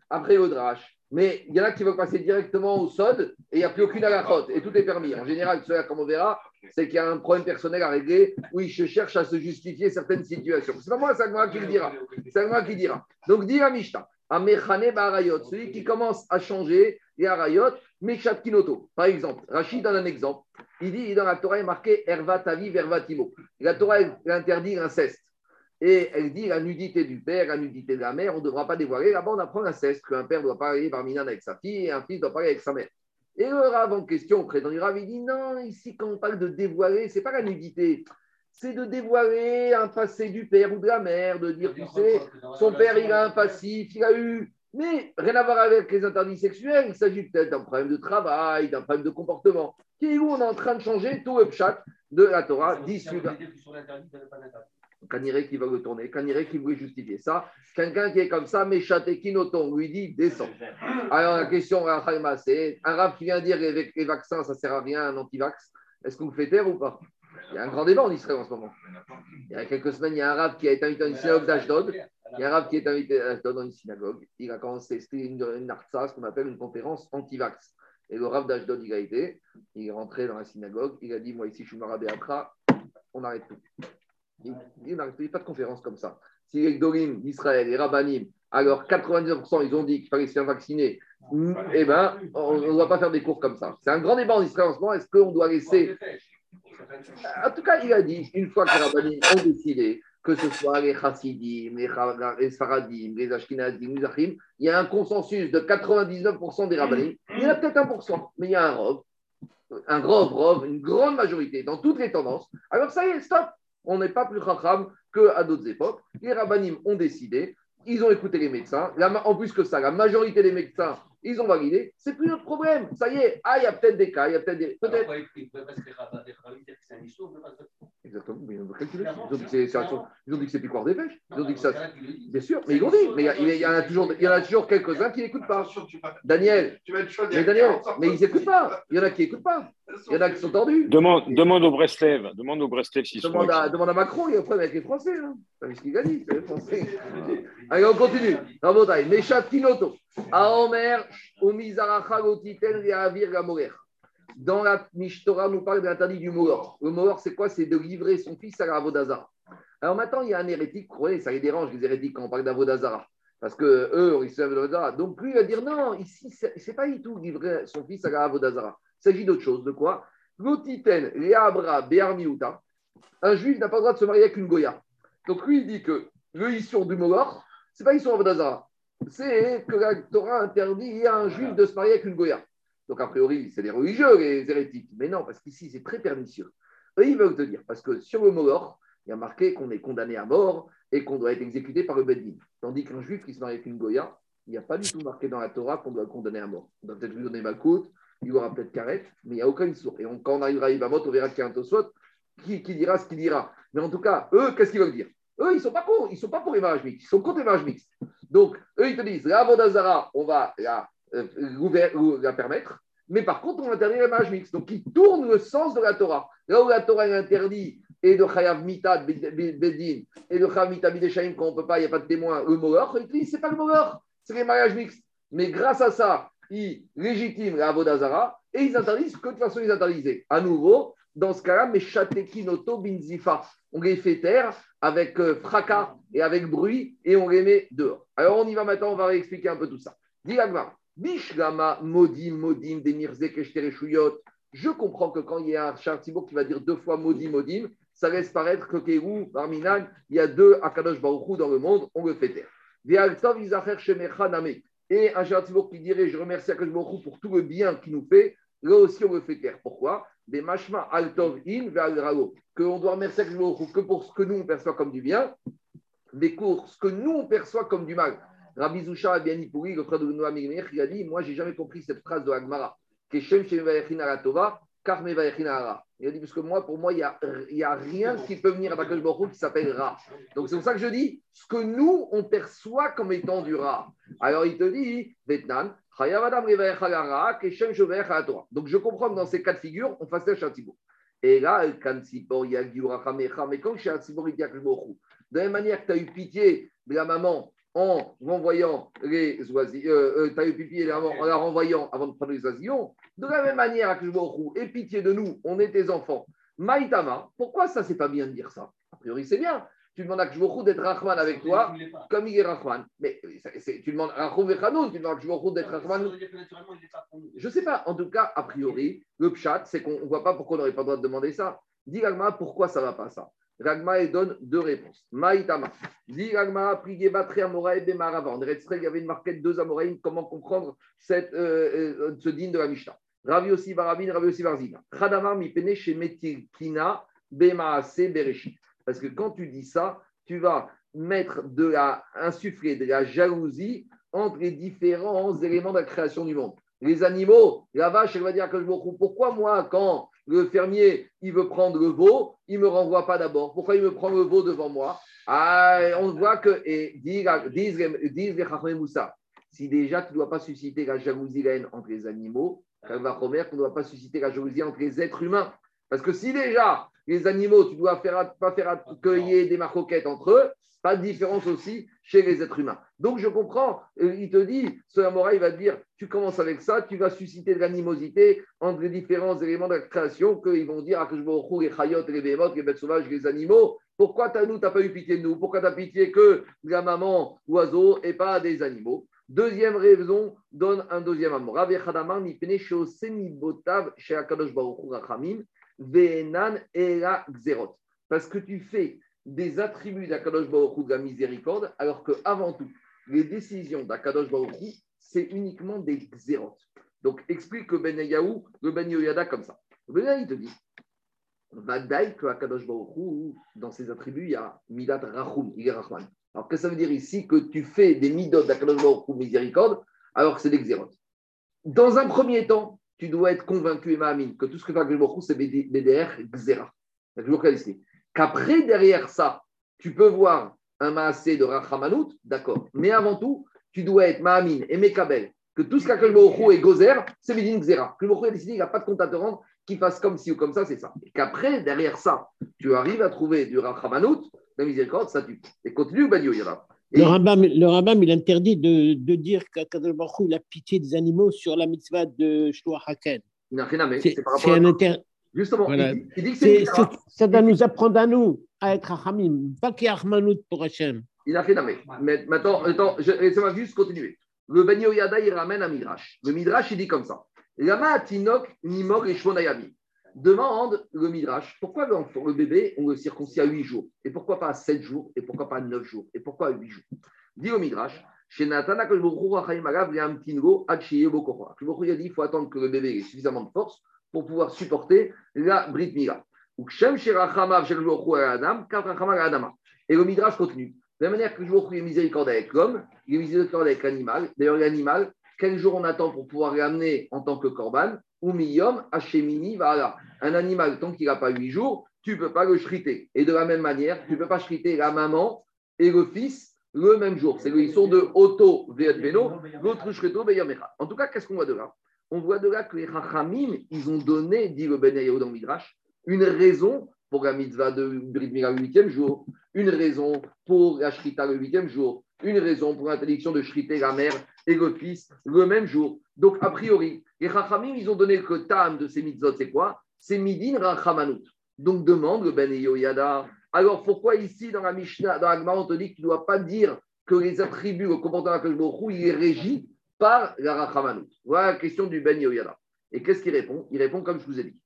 [SPEAKER 1] après le drash. Mais il y en a qui veulent passer directement au SOD et il n'y a plus aucune alachote et tout est permis. En général, cela, comme on verra, c'est qu'il y a un problème personnel à régler où il cherche à se justifier certaines situations. C'est pas moi, moi qui le dira. Moi qui dira. Donc, dit à Mishta, Amechane Barayot, celui qui commence à changer les Arayot, Meshat Kinoto. Par exemple, Rachid donne un exemple. Il dit, dans la Torah, il est marqué Erva Tavi, Vervatimo. La Torah interdit l'inceste. Et elle dit la nudité du père, la nudité de la mère, on ne devra pas dévoiler. Là-bas, on apprend l'inceste, qu'un père doit parler par Minan avec sa fille et un fils doit parler avec sa mère. Et le Rav en question, président du Rav, il dit non, ici, quand on parle de dévoiler, ce n'est pas la nudité, c'est de dévoiler un passé du père ou de la mère, de dire, tu sais, son père, il a un passif, il a eu. Mais rien à voir avec les interdits sexuels, il s'agit peut-être d'un problème de travail, d'un problème de comportement, qui est où on est en train de changer tout le chat de la Torah, dit Kaniré qui va le tourner, Kaniré qui voulait justifier ça. Quelqu'un qui est comme ça, mais Kinoton, lui dit descend. Alors la question, c'est un rab qui vient dire avec les vaccins, ça sert à rien, un anti-vax. Est-ce qu'on le fait taire ou pas? Il y a un grand débat en Israël en ce moment. Il y a quelques semaines, il y a un rab qui a été invité dans une synagogue d'Ashdod. Il y a un rab qui est invité à Ashdod dans une synagogue. Il a commencé, c'était une, une ce qu'on appelle une conférence anti-vax. Et le rab d'Ashdod, il a été, il est rentré dans la synagogue, il a dit Moi, ici, je suis marabé Akra, on arrête tout. Il n'y a pas de conférence comme ça. Si les Gdolim d'Israël, les Rabbanim, alors 99% ils ont dit qu'il fallait se faire vacciner, eh bien, on ne doit pas faire des cours comme ça. C'est un grand débat en Israël en ce moment. Est-ce qu'on doit laisser. En tout cas, il a dit, une fois que les Rabbanim ont décidé, que ce soit les Chassidim, les Sfaradim, les Ashkenazim, les Achim, il y a un consensus de 99% des Rabbanim. Il y en a peut-être 1%, mais il y a un robe, un grand robe, une grande majorité dans toutes les tendances. Alors ça y est, stop on n'est pas plus racham qu'à d'autres époques. Les rabbinim ont décidé, ils ont écouté les médecins. en plus que ça, la majorité des médecins, ils ont validé. C'est plus notre problème. Ça y est. Ah, il y a peut-être des cas, il y a peut-être des. Peut-être. Exactement, mais ils ont calculé. Ils ont dit que c'est, c'est Picoire des pêches. Ils ont dit que ça. Bien sûr, mais ils l'ont dit. Mais il y, en a toujours, il y en a toujours quelques-uns qui n'écoutent pas. Daniel, mais Daniel, mais ils n'écoutent pas. Il y en a qui n'écoutent pas. Il y en a qui sont tordus.
[SPEAKER 2] Demande, demande au Breslev. Demande au Breslev s'ils
[SPEAKER 1] sont. Demande à, demande à Macron, il y a un problème avec les Français. Hein. C'est ce qu'il a dit, c'est les Français. Allez, on continue. Meshat Kinoto. Aomer, Reavir Gamorer. Dans la Mishtora, nous parle de l'interdit du Mohor. Le Mohor, c'est quoi? C'est de livrer son fils à l'Avodazara. Alors maintenant, il y a un hérétique, voyez, ça les dérange, les hérétiques, quand on parle d'Avodazara. Parce que eux, ils se d'Avodazara. Donc lui, il va dire non, ici, c'est pas du tout livrer son fils à l'Avodazara. Il s'agit d'autre chose. De quoi? L'otiten, Leabra, Bearmiuta. Un juif n'a pas le droit de se marier avec une Goya. Donc lui, il dit que le Issour du Mohor, c'est pas Issour Avodazara. C'est que la Torah interdit à un juif de se marier avec une Goya. Donc, a priori, c'est des religieux, les hérétiques. Mais non, parce qu'ici, c'est très pernicieux. Eux, ils veulent te dire, parce que sur le mort, il y a marqué qu'on est condamné à mort et qu'on doit être exécuté par le Beddin. Tandis qu'un juif qui se marie avec une Goya, il n'y a pas du tout marqué dans la Torah qu'on doit le condamner à mort. On doit peut-être lui donner Malkout, il y aura peut-être carrette, mais il n'y a aucun sourd. Et quand on arrivera à Ibamot, on verra qu'il y a un Tosot qui, dira ce qu'il dira. Mais en tout cas, eux, qu'est-ce qu'ils veulent dire? Eux, ils ne sont pas cons, ils sont pas pour les mariages mixtes, ils sont contre les mariages mixtes. Donc, eux, ils te disent, la Vodazara, on va la, la permettre, mais par contre, on interdit les mariages mixtes. Donc, ils tournent le sens de la Torah. Là où la Torah est interdit, et de Chayav Mitad Bedin, et de Chayav Mitad Bideshaim, quand on ne peut pas, il n'y a pas de témoin, le ils disent, c'est pas le Mohor, c'est les mariages mixtes. Mais grâce à ça, ils légitiment la Vodazara et ils interdisent que de toute façon ils interdisent. À nouveau, dans ce cas-là, mais Chatekinoto Binzifa. On les fait taire avec euh, fracas et avec bruit et on les met dehors. Alors on y va maintenant, on va réexpliquer un peu tout ça. Dis Bishlama Modim Modim Keshtereshuyot. Je comprends que quand il y a un Chartibourg qui va dire deux fois Modim Modim, ça laisse paraître que Kéhou, Barminan, il y a deux Akadosh Baruchou dans le monde, on le fait taire. Et un Chartibourg qui dirait Je remercie Akadosh pour tout le bien qu'il nous fait, là aussi on le fait taire. Pourquoi? Des machma altov in Que on doit remercier Akadosh Baruchou que pour ce que nous on perçoit comme du bien, des cours, ce que nous on perçoit comme du mal. Rabbi Zusha Pourri, le frère de Noam il a dit Moi, j'ai jamais compris cette phrase de Agmara. Il a dit Parce que moi, pour moi, il n'y a, a, rien qui peut venir à Bakash qui s'appelle Ra. Donc, c'est pour ça que je dis ce que nous, on perçoit comme étant du Ra. Alors, il te dit Vietnam. Donc, je comprends que dans ces cas de figure, on fasse un châtiment. Et là, De la même manière que tu as eu pitié de la maman en renvoyant les oisillons, euh, euh, eu pipi en la renvoyant avant de prendre les oisillons, de la même manière, Akshbohu, et pitié de nous, on est tes enfants. Maïtama, pourquoi ça, c'est pas bien de dire ça? A priori, c'est bien. Tu demandes à Kshbohu d'être Rahman avec toi, comme il est Rahman. Mais tu demandes à Khanoun, tu demandes à d'être Rahman. Je sais pas. En tout cas, a priori, le pchat, c'est qu'on ne voit pas pourquoi on n'aurait pas le droit de demander ça. Dis pourquoi ça ne va pas ça? Ragma et donne deux réponses. Maïtama. Dit Ragma, Prigebatri Amoraï Bemarava. On il y avait une marquette deux Amoraïm. Comment comprendre cette, euh, euh, ce digne de la Mishnah? Ravi aussi Barabin, Ravi aussi Barzina. Khadamar mi pene chez Metikina Bemaase Bereshit. Parce que quand tu dis ça, tu vas mettre de la, insuffler de la jalousie entre les différents éléments de la création du monde. Les animaux, la vache, elle va dire que je pourquoi moi, quand le fermier, il veut prendre le veau, il ne me renvoie pas d'abord. Pourquoi il me prend le veau devant moi? Ah, On voit que, et disent, les Moussa, si déjà tu ne dois pas susciter la jalousie entre les animaux, va qu'on ne doit pas susciter la jalousie entre les êtres humains. Parce que si déjà les animaux, tu dois faire, pas faire accueillir des marcoquettes entre eux, pas de différence aussi chez les êtres humains. Donc je comprends, euh, il te dit, ce Amora, il va te dire, tu commences avec ça, tu vas susciter de l'animosité entre les différents éléments de la création qu'ils vont dire, que je les chayotes, les bémotes, les bêtes sauvages, les animaux. Pourquoi as, nous, tu n'as pas eu pitié de nous? Pourquoi tu as pitié que de la maman oiseau et pas des animaux? Deuxième raison, donne un deuxième amour. Parce que tu fais des attributs d'Akadosh Baruch de la miséricorde, alors que avant tout, les décisions d'Akadosh Baruch c'est uniquement des xérotes. Donc, explique le Ben Yahu, le Ben Yoyada comme ça. Ben il te dit, Vadaï que Akadosh Baruch dans ses attributs, il y a Midat Rachum, il est Rahman. Alors, que ça veut dire ici que tu fais des midot d'Akadosh Baruch miséricorde, alors que c'est des xérotes Dans un premier temps, tu dois être convaincu, Emma que tout ce que fait Akadosh Baruch c'est BDR, Xéra. Qu'après, derrière ça, tu peux voir un maasé de Rachamanout, d'accord. Mais avant tout, tu dois être Mahamine et Mekabel, que tout ce qu'a Baruch est Gozer, c'est Médine Xera. Que a décidé qu'il n'a pas de compte à te rendre, qu'il fasse comme ci ou comme ça, c'est ça. Et qu'après, derrière ça, tu arrives à trouver du Rachamanout, la miséricorde, ça tue. Et continue, Yara.
[SPEAKER 4] Le rabbin, le rabbin, il interdit de, de dire qu'Akadosh Baruch a pitié des animaux sur la mitzvah de Shloah Haken.
[SPEAKER 1] C'est un inter... Justement, il, dit que c'est
[SPEAKER 4] Ça doit nous apprendre à nous à être Hamim, pas qu'il y a Rahmanout pour Hachem.
[SPEAKER 1] Il a fait mais maintenant, attends, laissez-moi juste continuer. Le Ben Yada, il ramène un Midrash. Le Midrash, il dit comme ça. Lama Tinok et Shmonayami. Demande le Midrash, pourquoi le bébé, on le circoncis à 8 jours? Et pourquoi pas à 7 jours? Et pourquoi pas à 9 jours? Et pourquoi à 8 jours? Dit le Midrash, chez Natana, que je il a dit il faut attendre que le bébé ait suffisamment de force pour pouvoir supporter la Brit Mila. Et le Midrash continue. De la manière que je est miséricorde avec l'homme, il est miséricorde avec l'animal. D'ailleurs, l'animal, quel jour on attend pour pouvoir l'amener en tant que corban ou miyom hashemini voilà. Un animal, tant qu'il n'a pas huit jours, tu ne peux pas le shriter. Et de la même manière, tu ne peux pas shriter la maman et le fils le même jour. C'est ils sont de Auto Beno, l'autre Shrito En tout cas, qu'est-ce qu'on voit de là? On voit de là que les Rachamim, ils ont donné, dit le Ben dans Midrash, une raison pour la mitzvah de Brit le huitième jour, une raison pour la Shrita le huitième jour, une raison pour l'interdiction de shriter la mère et le fils le même jour. Donc, a priori, les Rachamim, ils ont donné que tam de ces mitzvot, c'est quoi? C'est Midin Rachamanut. Donc, demande le Ben Yoyada. Alors, pourquoi ici, dans la Mishnah, dans la Gemara, on te dit que ne dois pas dire que les attributs, le comportement de il est régi par la Rachamanut Voilà la question du Ben Yoyada. Et qu'est-ce qu'il répond? Il répond comme je vous ai dit.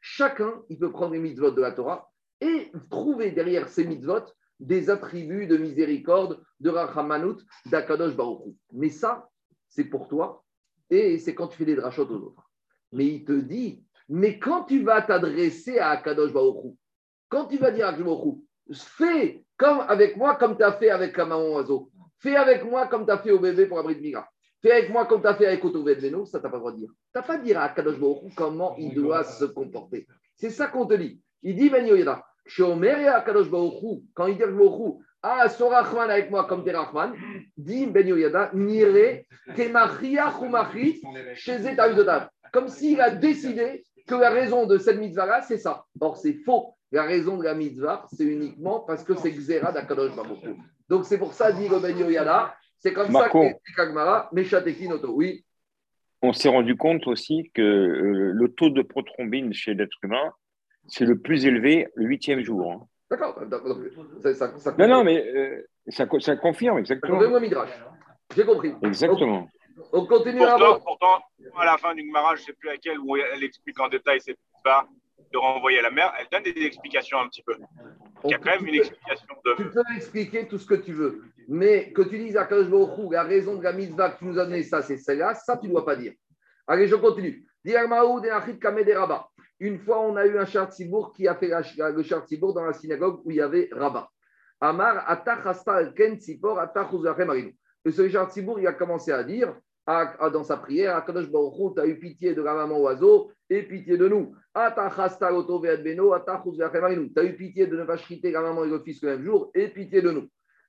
[SPEAKER 1] Chacun, il peut prendre les mitzvot de la Torah et trouver derrière ces mitzvot des attributs de miséricorde, de Rachamanut, d'Akadosh Baruch Mais ça, c'est pour toi et c'est quand tu fais des drachot aux autres. Mais il te dit, mais quand tu vas t'adresser à Akadosh Baruch quand tu vas dire à Akadosh fais comme avec moi, comme tu as fait avec la maman oiseau. Fais avec moi comme tu as fait au bébé pour abri de Migra. Fais avec moi comme tu as fait avec Otovet Veno, ça, tu n'as pas le droit de dire. Tu n'as pas à dire à Baruch comment il doit se comporter. C'est ça qu'on te dit. Il dit, Ben Yoyada, quand il dit Baruch ah, son Rahman avec moi comme t'es Rahman, dit Ben Yoyada, Nire, Kemachia Chumachi, chez Comme s'il a décidé que la raison de cette mitzvah-là, c'est ça. Or, c'est faux. La raison de la mitzvah, c'est uniquement parce que c'est Xera d'Akadosh Donc, c'est pour ça, dit le Ben Yoyada, c'est comme ça que Kagmara, Noto. Oui.
[SPEAKER 2] On s'est rendu compte aussi que euh, le taux de prothrombine chez l'être humain, c'est le plus élevé le huitième jour. Hein.
[SPEAKER 1] D'accord.
[SPEAKER 2] non, non, mais euh, ça, ça, confirme exactement.
[SPEAKER 1] J'ai compris.
[SPEAKER 2] Exactement.
[SPEAKER 1] On, continue
[SPEAKER 5] pourtant, à Pourtant, à la fin d'une mariage, je ne sais plus laquelle, où elle explique en détail c'est pas de renvoyer à la mère, elle donne des explications un petit peu. Il y a quand même une explication de.
[SPEAKER 1] Tu peux expliquer tout ce que tu veux, mais que tu dises à Kadosh la raison de la mitzvah que tu nous as donné, ça, c'est celle-là, ça, tu ne dois pas dire. Allez, je continue. Une fois, on a eu un char qui a fait le char dans la synagogue où il y avait Rabat. Amar, ken Et ce char il a commencé à dire dans sa prière, Akadosh Baruch tu as eu pitié de la maman oiseau et pitié de nous. Tu as eu pitié de ne pas chriter la maman et le fils le même jour et pitié de nous.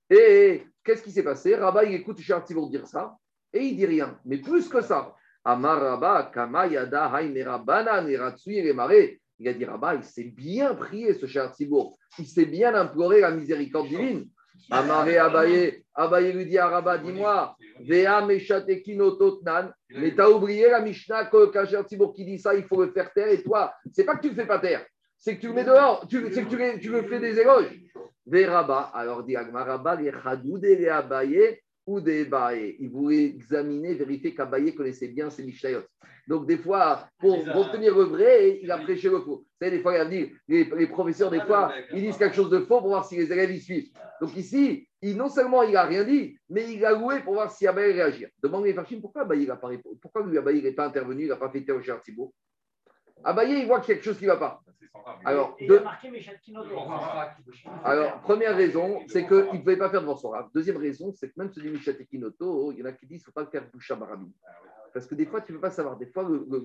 [SPEAKER 1] Et qu'est-ce qui s'est passé? Rabat, il écoute Char dire ça et il dit rien. Mais plus que ça, Kamayada, Haïmerabana, Neratsui, Remare. Il a dit Rabba, il s'est bien prié ce cher Tibour. Il s'est bien imploré la miséricorde divine. Amaré Abaye, Abaye lui dit à Rabba, dis-moi, Vea Meshatekino Totnan, mais t'as oublié la Mishnah qu'un cher Tibour qui dit ça, il faut le faire taire. Et toi, c'est pas que tu le fais pas taire, c'est que tu le mets dehors, c'est que tu, tu, le fais des éloges. Rabba, alors dit Agma Rabba, les Chadoud et les Abaye, ou des Il voulait examiner, vérifier qu'Abaye connaissait bien ses Mishnayot. Donc, des fois, pour obtenir le vrai, il a prêché le faux. Vous savez, des fois, il a dit, les, les, professeurs, des fois, ils disent quelque chose de faux pour voir si les élèves y suivent. Donc, ici, il, non seulement il n'a rien dit, mais il a loué pour voir si Abaye réagit. Demande les Farchim, pourquoi Abaye n'a pas Pourquoi lui, Abaye n'est pas intervenu, il n'a pas fait au Thibault Abaye, il voit qu'il y a quelque chose qui ne va pas. Alors, Alors, première raison, c'est qu'il ne pouvait pas faire devant son. Deuxième raison, c'est que même celui Mishat Kinoto, il y en a qui disent qu'il ne faut pas le faire boucha barabim. Parce que des fois, tu ne peux pas savoir. Des fois, le, le,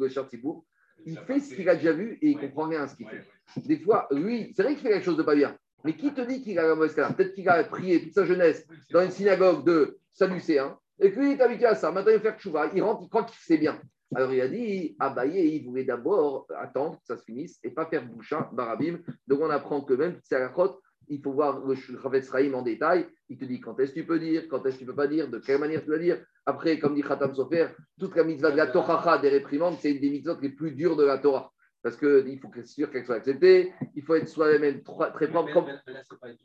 [SPEAKER 1] il fait ce qu'il a déjà vu et il ne comprend rien à ce qu'il fait. Des fois, lui, c'est vrai qu'il fait quelque chose de pas bien. Mais qui te dit qu'il a la mauvaise Peut-être qu'il a prié toute sa jeunesse dans une synagogue de Sadducéens et qu'il est habitué à ça. Maintenant, il va faire chouva. Il rentre, il croit qu'il sait bien. Alors il a dit, Abaye, il voulait d'abord attendre que ça se finisse et pas faire boucha, barabim. Donc on apprend que même c'est la crotte, il faut voir le Chavetz Rahim en détail. Il te dit quand est-ce que tu peux dire, quand est-ce que tu ne peux pas dire, de quelle manière tu dois dire. Après, comme dit Khatam Sofer, toute la mitzvah de la Torah des réprimandes, c'est une des mitzvahs les plus dures de la Torah. Parce qu'il faut être sûr qu'elle soit acceptée, il faut être soi-même très propre. Comme... là, c'est pas une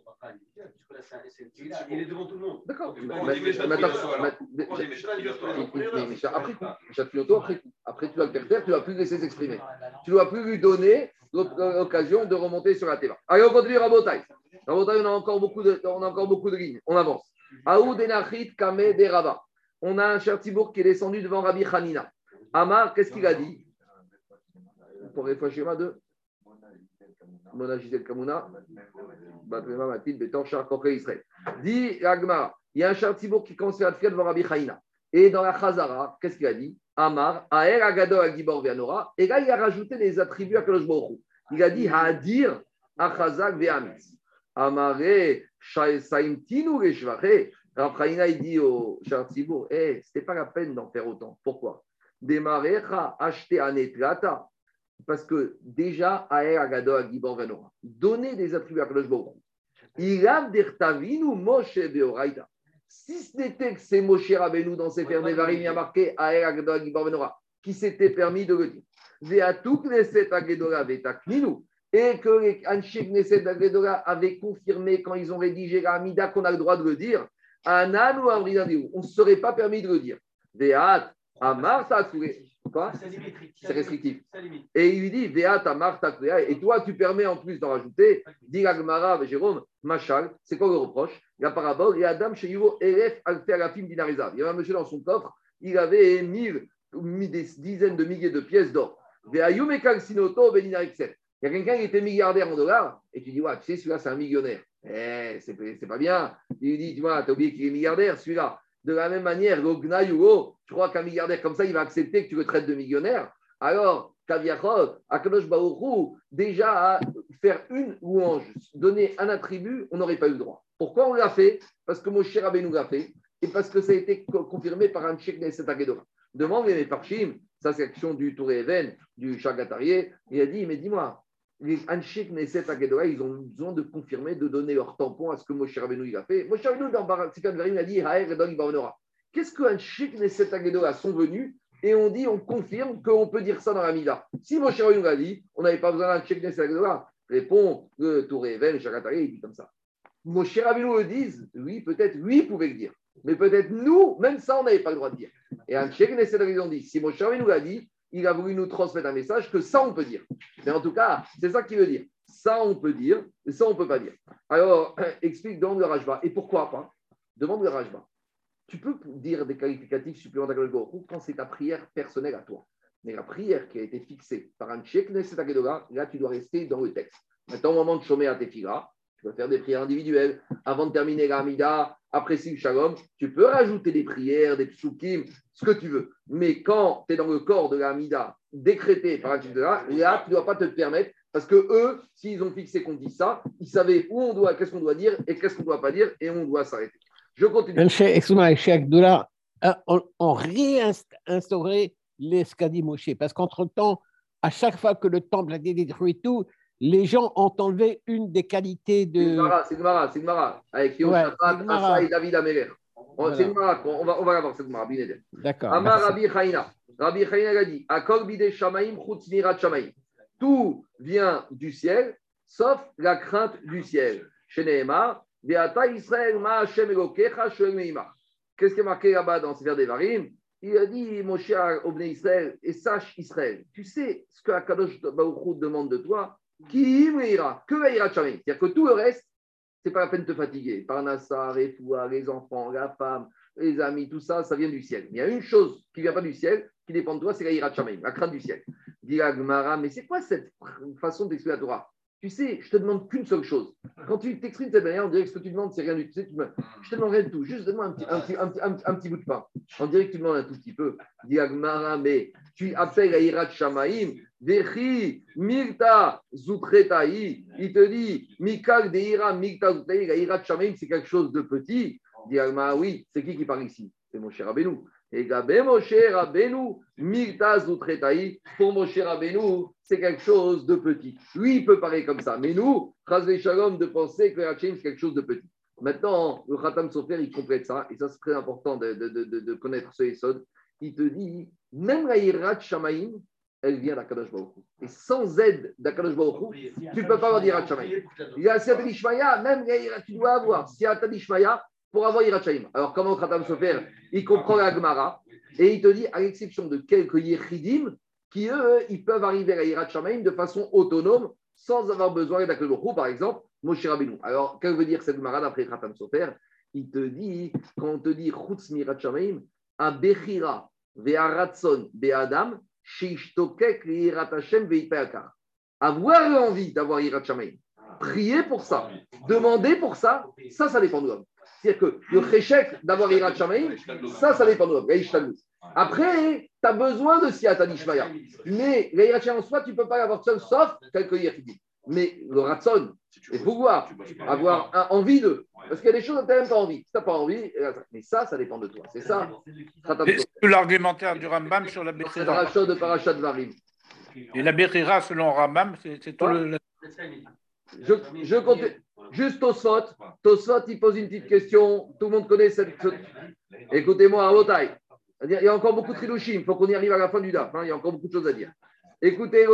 [SPEAKER 1] il est devant tout le monde. D'accord. Après, après, tu dois le faire taire, tu ne dois plus laisser s'exprimer. Tu ne dois plus lui donner l'occasion de remonter sur la terre. Allez, on continue. Rabotai, on a encore beaucoup de, on a encore beaucoup de lignes. On avance. Aoud Enachit Kame de Rava. On a un cher Tibour qui est descendu devant Rabbi Hanina. Amar, qu'est-ce qu'il a dit? Pour réfléchir à deux. Mona Kamuna, Batrema Matil, Betor Char Israël. Dit Agma, il y a un Chartibour qui commence à faire devant Rabbi Chaïna. Et dans la Chazara, qu'est-ce qu'il a dit? Amar, Aer Agado Agibor Vianora. Et là, il a rajouté des attributs à Kadosh Il a dit Hadir Achazak Ve'amitz. Amare Saimtinu Reshvache. Rabchaïna, il dit au Chartibour Eh, c'était pas la peine d'en faire autant. Pourquoi? Demarecha acheter anetrata. Parce que déjà, Aer Agado Agibor Vianora. Donner des attributs à Kadosh Baruch Ilav Dertavinu Moshe Beoraita. Si ce n'était que c'est Moshe Rabbeinu dans ses Devarim, il y a marqué qui s'était permis de le dire. Et que les Anshik Neset avaient confirmé quand ils ont rédigé la Amida qu'on a le droit de le dire. Anan ou On ne serait pas permis de le dire. Veat, Amar, Quoi? C'est restrictif. Et il lui dit, Veat, Amar, Et toi, tu permets en plus d'en rajouter. Dit Agmara, Jérôme, Machal, c'est quoi le reproche? La parabole, et Adam chez Yuvo, Elef, Alter, d'Inariza. Il y avait un monsieur dans son coffre, il avait mille, des dizaines de milliers de pièces d'or. Il y a quelqu'un qui était milliardaire en dollars, et tu dis, ouais, tu sais, celui-là, c'est un millionnaire. Eh, c'est pas bien. Il lui dit, tu vois, tu as oublié qu'il est milliardaire, celui-là. De la même manière, tu crois qu'un milliardaire comme ça, il va accepter que tu le traites de millionnaire? Alors, Kaviachot, Akadosh Baruchou, déjà à faire une louange, donner un attribut, on n'aurait pas eu le droit. Pourquoi on l'a fait? Parce que Moshe Rabbeinu l'a fait et parce que ça a été confirmé par un Tchèque Neset Agedora. Demande les Mefarchim, ça c'est l'action du Touré Even, du Chagatarié, il a dit, mais dis-moi, les Anshik Neset Agedora, ils ont besoin de confirmer, de donner leur tampon à ce que Moshe Rabbeinu a fait. Moshe Rabbeinu, dans Barakzikan Verim, il a dit, Qu'est-ce que Anshik Neset Agedora sont venus et on dit, on confirme qu'on peut dire ça dans la Mida. Si Moshe Rabbeinu l'a dit, on n'avait pas besoin d'un check Agedora. Répond le Touré Even, le Chagatarié, il dit comme ça. Moshe Rabbeinu le disent, oui, peut-être lui pouvait le dire. Mais peut-être nous, même ça, on n'avait pas le droit de dire. Et cheikh ils ont dit, si Moshe nous l'a dit, il a voulu nous transmettre un message que ça, on peut dire. Mais en tout cas, c'est ça qu'il veut dire. Ça, on peut dire, et ça, on ne peut pas dire. Alors, explique, demande le Rajba. Et pourquoi pas Demande le Rajba. Tu peux dire des qualificatifs supplémentaires quand c'est ta prière personnelle à toi. Mais la prière qui a été fixée par un cheikh là, tu dois rester dans le texte. Maintenant, au moment de chômer à tes filles, tu peux faire des prières individuelles. Avant de terminer l'Amida, après Sim Shalom, tu peux rajouter des prières, des psukim, ce que tu veux. Mais quand tu es dans le corps de l'Amida décrété par là, là, tu ne dois pas te permettre parce que eux, s'ils ont fixé qu'on dit ça, ils savaient où on doit, qu'est-ce qu'on doit dire et qu'est-ce qu'on ne doit pas dire et on doit s'arrêter. Je continue.
[SPEAKER 4] Excuse-moi, chez euh, on, on réinstaurait les parce qu'entre-temps, à chaque fois que le temple a été détruit tout, les gens ont enlevé une des qualités de.
[SPEAKER 1] C'est Gmara, c'est Gmara, avec Yo ouais, Asa et David Améler. C'est Gmara, on va, on va la voir, c'est Gmara,
[SPEAKER 4] D'accord.
[SPEAKER 1] Amar Rabbi Chaina. Rabbi Chaina a dit Akol bide Shamaim chutz Shamaim. Tout vient du ciel, sauf la crainte du ciel. Chez Nehemar, Veata Israël ma Hashem Elokecha Shoel Meimar. Qu'est-ce qui est marqué là-bas dans Sefer Devarim? Il a dit, mon cher Obné Israël, et sache Israël, tu sais ce que Akadosh Baruch demande de toi, qui ira Que ira C'est-à-dire que tout le reste, c'est pas la peine de te fatiguer. Parnassa, toi, les enfants, la femme, les amis, tout ça, ça vient du ciel. Mais il y a une chose qui ne vient pas du ciel, qui dépend de toi, c'est la ira la crainte du ciel. Dit mais c'est quoi cette façon d'expliquer la Torah? Tu sais, je te demande qu'une seule chose. Quand tu t'exprimes de cette manière, on dirait que ce que tu demandes, c'est rien du tout. Sais. Je te demande rien du tout. Juste donne-moi un petit, bout de pain. On dirait que tu demandes un tout petit peu. Diagmara, mais tu appelles à Irat Shamaim. Il te dit, Mikal Deira, Mirta, Zutretaï, Irat Shamaim, c'est quelque chose de petit. Diagmara, oui, c'est qui qui parle ici? C'est mon cher Abénou. Et Gabé Moshe Rabbeinu, Mirta Zutretaï, pour Moshe Rabbeinu, c'est quelque chose de petit. Lui, il peut parler comme ça. Mais nous, Razvé Shalom, de penser que Hachem, c'est quelque chose de petit. Maintenant, le Khatam Sofer, il complète ça, et ça, c'est très important de, de, de, connaître ce Yesod. Il te dit, même la Yirat Shamaim, elle vient d'Akadosh Baruch Et sans aide d'Akadosh Baruch tu ne peux pas avoir d'Yirat Shamaim. Il y a Siat même tu dois avoir Siat Ishmaya pour avoir Yirat Shamaim. Alors, comment Khatam Sofer, il comprend la Gemara, et il te dit, à l'exception de quelques Yechidim, qui eux, ils peuvent arriver à Yirat Shamaim de façon autonome, sans avoir besoin d'Akadosh par exemple, Moshe Rabbeinu. Alors, qu'est-ce que veut dire cette marade après Khatam Sofer Il te dit, quand on te dit Chutz Mirat Shamaim, un Bechira, Ve'aratson, Be'adam, Sheishtokek, Yirat Hashem, Ve'ipayakar. Avoir envie d'avoir Yirat Shamaim, prier pour ça, demander pour ça, ça, ça dépend de l'homme. C'est-à-dire que le Réchec d'avoir Irat Shamaim, ça, ça dépend de l'homme. Après, tu as besoin de Siyata Nishmaya. Mais l'Irat en soi, tu ne peux pas l'avoir seul, sauf tel que dit. Mais le Ratson, il faut voir, avoir envie de. Parce qu'il y a des choses dont tu n'as même pas envie. Si tu n'as pas envie, mais ça, ça dépend de toi. C'est ça.
[SPEAKER 3] C'est l'argumentaire du Rambam sur la Bechira.
[SPEAKER 1] Parachat de Parachat Varim.
[SPEAKER 3] Et la Bechira, selon Rambam, c'est tout le.
[SPEAKER 1] Je, je compte. Juste Tosfot. Tosfot, il pose une petite question. Tout le monde connaît cette. Écoutez-moi à. Il y a encore beaucoup de trilouchim. Il faut qu'on y arrive à la fin du DAF. Hein. Il y a encore beaucoup de choses à dire. Écoutez,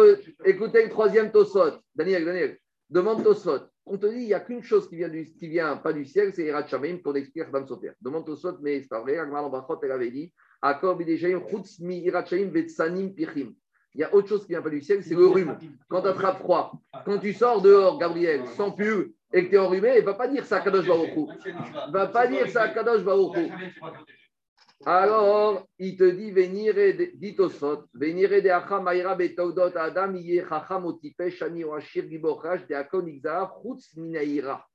[SPEAKER 1] écoutez le troisième Tosfot. Daniel, Daniel, demande Tosfot. On te dit, il n'y a qu'une chose qui vient, du, qui vient pas du ciel, c'est Irat Shamim qu'on explique Adam Sofer. Demande Tosfot, mais c'est pas vrai. Agmar Bachot, elle avait dit Akor Bidejayim, Chutz mi Irat Shamim, Vetsanim Pichim. Il y a autre chose qui vient pas du ciel, c'est le rhume. Quand tu attrapes froid, quand tu sors dehors, Gabriel, sans pull, et que tu es enrhumé, il ne va pas dire ça à Kadosh Baruchou. Il ne va pas dire ça à Kadosh Baruchou. Alors, il te dit venir dit au sot, venir de acham aira betodot adam yé chacham otipe shani oashir gibochash de akon igzav chutz minaira.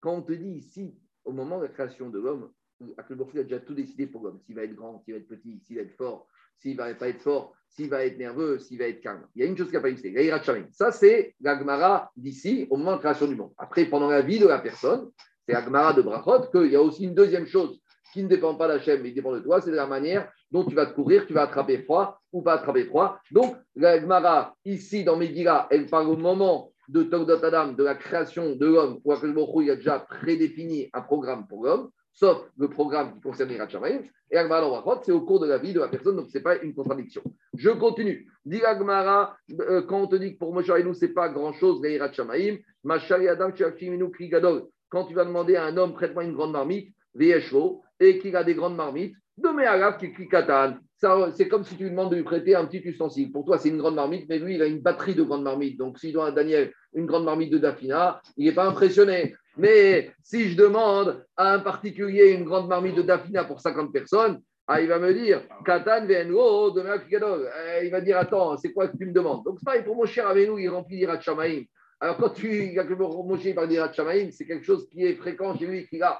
[SPEAKER 1] Quand on te dit ici, au moment de la création de l'homme, Akhl a déjà tout décidé pour l'homme, s'il va être grand, s'il va être petit, s'il va être fort, s'il va pas être fort, s'il va être nerveux, s'il va être calme. Il y a une chose qui n'a pas existé, Ça, c'est l'agmara d'ici, au moment de la création du monde. Après, pendant la vie de la personne, c'est l'agmara de Brachot, qu'il y a aussi une deuxième chose qui ne dépend pas chaîne, mais dépend de toi, c'est de la manière dont tu vas te courir, tu vas attraper froid ou pas attraper froid. Donc, la Gemara, ici, dans Megillah, elle parle au moment de Togdot Adam, de la création de l'homme, où il a déjà prédéfini un programme pour l'homme, sauf le programme qui concerne les Et Agmara c'est au cours de la vie de la personne, donc ce n'est pas une contradiction. Je continue. Dit Agmara, euh, quand on te dit que pour Moshe nous, ce n'est pas grand-chose, les Shamaim, quand tu vas demander à un homme, prête-moi une grande marmite, et qu'il a des grandes marmites, de Me'alav qui C'est comme si tu lui demandes de lui prêter un petit ustensile. Pour toi, c'est une grande marmite, mais lui, il a une batterie de grandes marmites. Donc, s'il doit à Daniel une grande marmite de Dafina, il n'est pas impressionné. Mais si je demande à un particulier une grande marmite de Dafina pour 50 personnes, ah, il va me dire, Katan de eh, Il va dire, attends, c'est quoi que tu me demandes? Donc, c'est pareil pour mon cher Avenou, il remplit Shamaïm. Alors, quand tu Moshe par d'Irat Shamaïm, c'est quelque chose qui est fréquent chez lui, qu'il a.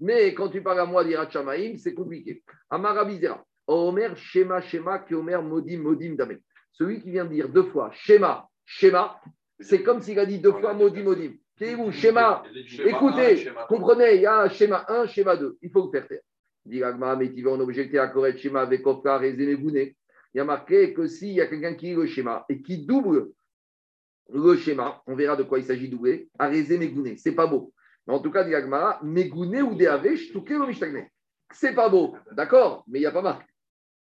[SPEAKER 1] Mais quand tu parles à moi d'Irat Shamaïm, c'est compliqué. Amarabizera, Omer, Shema, Shema, qui Omer, Modim, Modim, Damé. Celui qui vient de dire deux fois Shema, Shema, c'est comme s'il a dit deux fois Modim, Modim. Qu'est-vous Shema Écoutez, comprenez, il y a un schéma 1, schéma 2. Il faut le faire taire. Dit Agma, mais tu vas en objecter à correct schéma avec Kofkar et Il y a marqué que s'il y a quelqu'un qui lit le schéma et qui double le schéma, on verra de quoi il s'agit doubler, Arezé Megouné. C'est pas beau. Mais en tout cas, dit Agmara, Megouné ou Deave, Shtuke ou. C'est pas beau, d'accord, mais il n'y a pas marqué.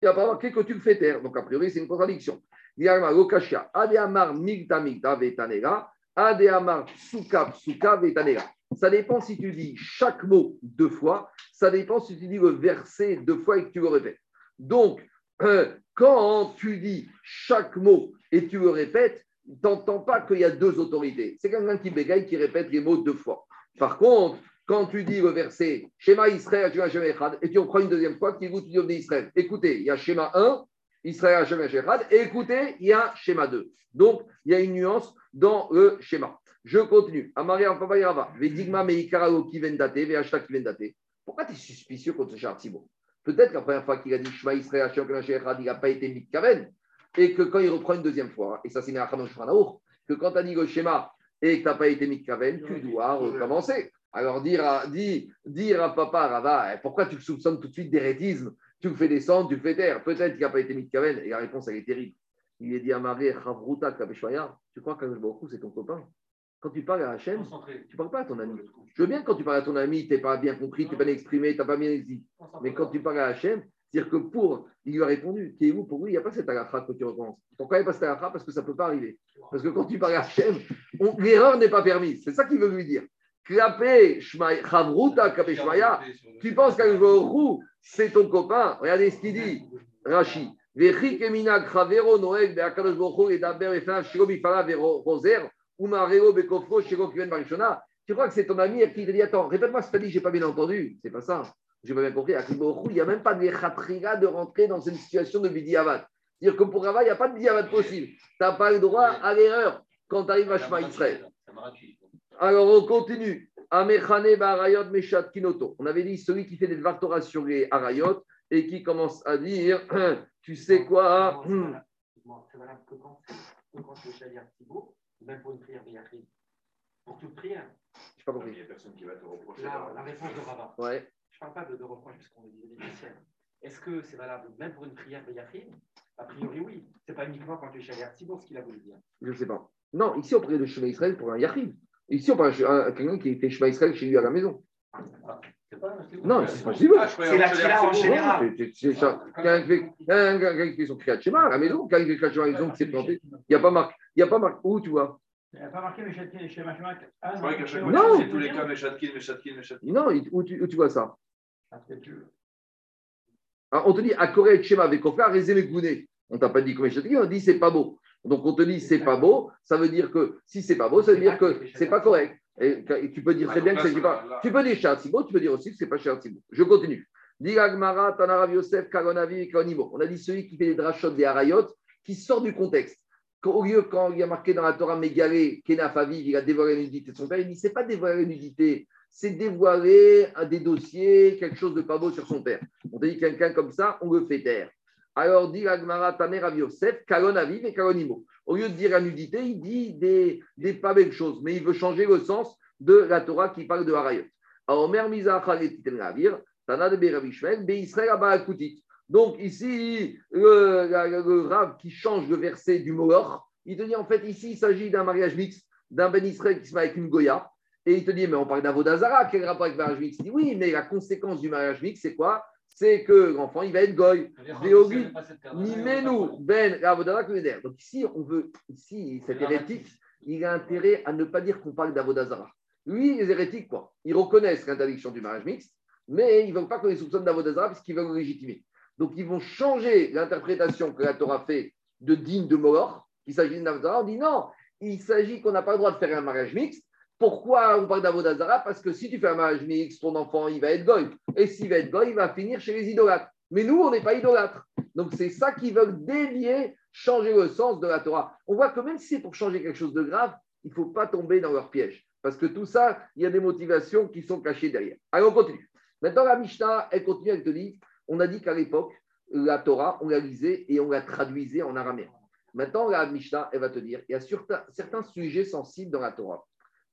[SPEAKER 1] Il n'y a pas marqué que tu le fais taire. Donc, a priori, c'est une contradiction. Dit Agmara, Lokashia, Adeamar Migta Migta Vetanega, Adeamar Suka Suka Vetanega. Ça dépend si tu dis chaque mot deux fois, ça dépend si tu dis le verset deux fois et que tu le répètes. Donc, euh, quand tu dis chaque mot et tu le répètes, t'entends pas qu'il y a deux autorités. C'est quelqu'un qui bégaye, qui répète les mots deux fois. Par contre, quand tu dis le verset Shema Israël, et tu en prends une deuxième fois, qui vous tu dis Israël. Écoutez, il y a Shema 1, Israël, et écoutez, il y a Shema 2. Donc, il y a une nuance dans le schéma. Je continue. Amaria Pabayava, Vedigma Meikarao qui vendate, Vehashta qui vendate. Pourquoi tu es suspicieux contre ce char Peut-être la première fois qu'il a dit Shema Israël, il n'a pas été Mitkaven et que quand il reprend une deuxième fois, et ça c'est que quand tu as dit le schéma et que tu n'as pas été mitkaven, tu dois recommencer. Alors dire à, dire, dire à papa Rava, eh, pourquoi tu le soupçonnes tout de suite d'hérétisme? Tu le fais descendre, tu le fais taire. Peut-être qu'il n'a pas été mitkaven. Et la réponse, elle est terrible. Il est dit à Marie, Chavruta tu crois qu'Akadosh c'est ton copain? Quand tu parles à Hachem, tu ne parles pas à ton ami. Je veux bien que quand tu parles à ton ami, tu n'es pas bien compris, tu n'es pas bien exprimé, tu n'as pas bien dit. Mais quand tu parles à Hachem, c'est-à-dire que pour, il lui a répondu, qui est vous Pour lui, il n'y a pas cette agafa que tu recommences. Pourquoi il n'y a pas cette agafa Parce que ça ne peut pas arriver. Parce que quand tu parles à Hachem, l'erreur n'est pas permise. C'est ça qu'il veut lui dire. Klapé, Chavruta, Shmaya, tu penses qu'Agvorou, c'est ton copain? Regardez ce qu'il dit, Rashi. Noeg, Bekofro. Tu crois que c'est ton ami qui te dit Attends, répète-moi ce que tu as dit, je n'ai pas bien entendu. C'est pas ça. J'ai pas bien compris, à il n'y a même pas de khatriga de rentrer dans une situation de bidiavad. C'est-à-dire que pour Rava, il n'y a pas de bidiavad possible. Tu n'as pas le droit à l'erreur quand tu arrives à Shema Israël. Alors on continue. Amechane Barayot Meshat Kinoto. On avait dit celui qui fait des Dvar sur les Arayot et qui commence à dire Tu sais quoi?
[SPEAKER 6] C'est valable que quand, tu es Shaliar Thibault, même pour une prière. Pour toute prière.
[SPEAKER 1] Je pas compris.
[SPEAKER 6] Il n'y a personne qui va te reprocher. La, réponse de Rabat.
[SPEAKER 1] Ouais.
[SPEAKER 6] Je ne parle pas de, de reproche parce qu'on est des Est-ce que c'est valable même pour une prière Yachid? A priori, oui. Ce n'est pas uniquement quand tu es Shaliar Thibault ce qu'il a voulu dire.
[SPEAKER 1] Je ne sais pas. Non, ici on prie de Shema Israël pour un Yachid. Ici, on parle de quelqu'un qui fait Shema Israël chez lui à la maison. Non, c'est pas possible.
[SPEAKER 6] C'est la tira en général.
[SPEAKER 1] Quelqu'un qui fait son Kriyat Shema à la maison, quelqu'un qui fait Kriyat Shema à la maison, qui s'est planté. Il n'y a pas marqué. Il n'y a pas marqué. Où tu vois
[SPEAKER 7] Il n'y a pas marqué Meshatkin chez
[SPEAKER 8] qu'à chaque fois, c'est tous les cas Meshatkin, Meshatkin, Meshatkin.
[SPEAKER 1] Non, où tu vois ça? Alors, On te dit, à Corée Shema avec Rezé. On t'a pas dit comme Meshatkin, on dit c'est pas beau. Donc on te dit c'est pas beau, ça veut dire que si c'est pas beau, ça veut dire que c'est pas correct. Et, tu peux dire très bien que c'est pas. Tu peux dire beau, tu peux dire aussi que c'est pas beau. Je continue. On a dit celui qui fait des drachot des harayot, qui sort du contexte. Au lieu, quand il y a marqué dans la Torah Mégalé, Kenafavi, il a dévoilé la nudité de son père, il dit c'est pas dévoiler la nudité, c'est dévoiler un des dossiers, quelque chose de pas beau sur son père. On dit quelqu'un comme ça, on le fait taire. Alors, dit Agmara Tamer Rav Yosef, Kalon Aviv et Kalonimo. Au lieu de dire la nudité, il dit des, pas belles choses, mais il veut changer le sens de la Torah qui parle de Harayot. Alors, Mer. Donc, ici, le, le, qui change le verset du Mohor, il te dit en fait, ici, il s'agit d'un mariage mixte, d'un Ben Israël qui se met avec une Goya. Et il te dit, mais on parle d'Avodazara, quel rapport avec le mariage mixte Il dit, oui, mais la conséquence du mariage mixte, c'est quoi? C'est que l'enfant, il va être goy. Ni menou, ben, Donc ici, on veut, ici, cet hérétique, il a intérêt à ne pas dire qu'on parle d'Avodazara. Lui, les hérétiques, quoi, ils reconnaissent l'interdiction du mariage mixte, mais ils ne veulent pas qu'on les soupçonne d'Avodazara parce qu'ils veulent le légitimer. Donc ils vont changer l'interprétation que la Torah fait de digne de mort, qu'il s'agit d'Avodazara. On dit non, il s'agit qu'on n'a pas le droit de faire un mariage mixte, pourquoi on parle d'Avodazara Parce que si tu fais un mariage mixte, ton enfant, il va être goy. Et s'il va être goy, il va finir chez les idolâtres. Mais nous, on n'est pas idolâtres. Donc c'est ça qu'ils veulent dévier, changer le sens de la Torah. On voit que même si c'est pour changer quelque chose de grave, il ne faut pas tomber dans leur piège. Parce que tout ça, il y a des motivations qui sont cachées derrière. Allez, on continue. Maintenant, la Mishnah, elle continue, elle te dit, on a dit qu'à l'époque, la Torah, on la lisait et on la traduisait en araméen. Maintenant, la Mishnah, elle va te dire, il y a certains sujets sensibles dans la Torah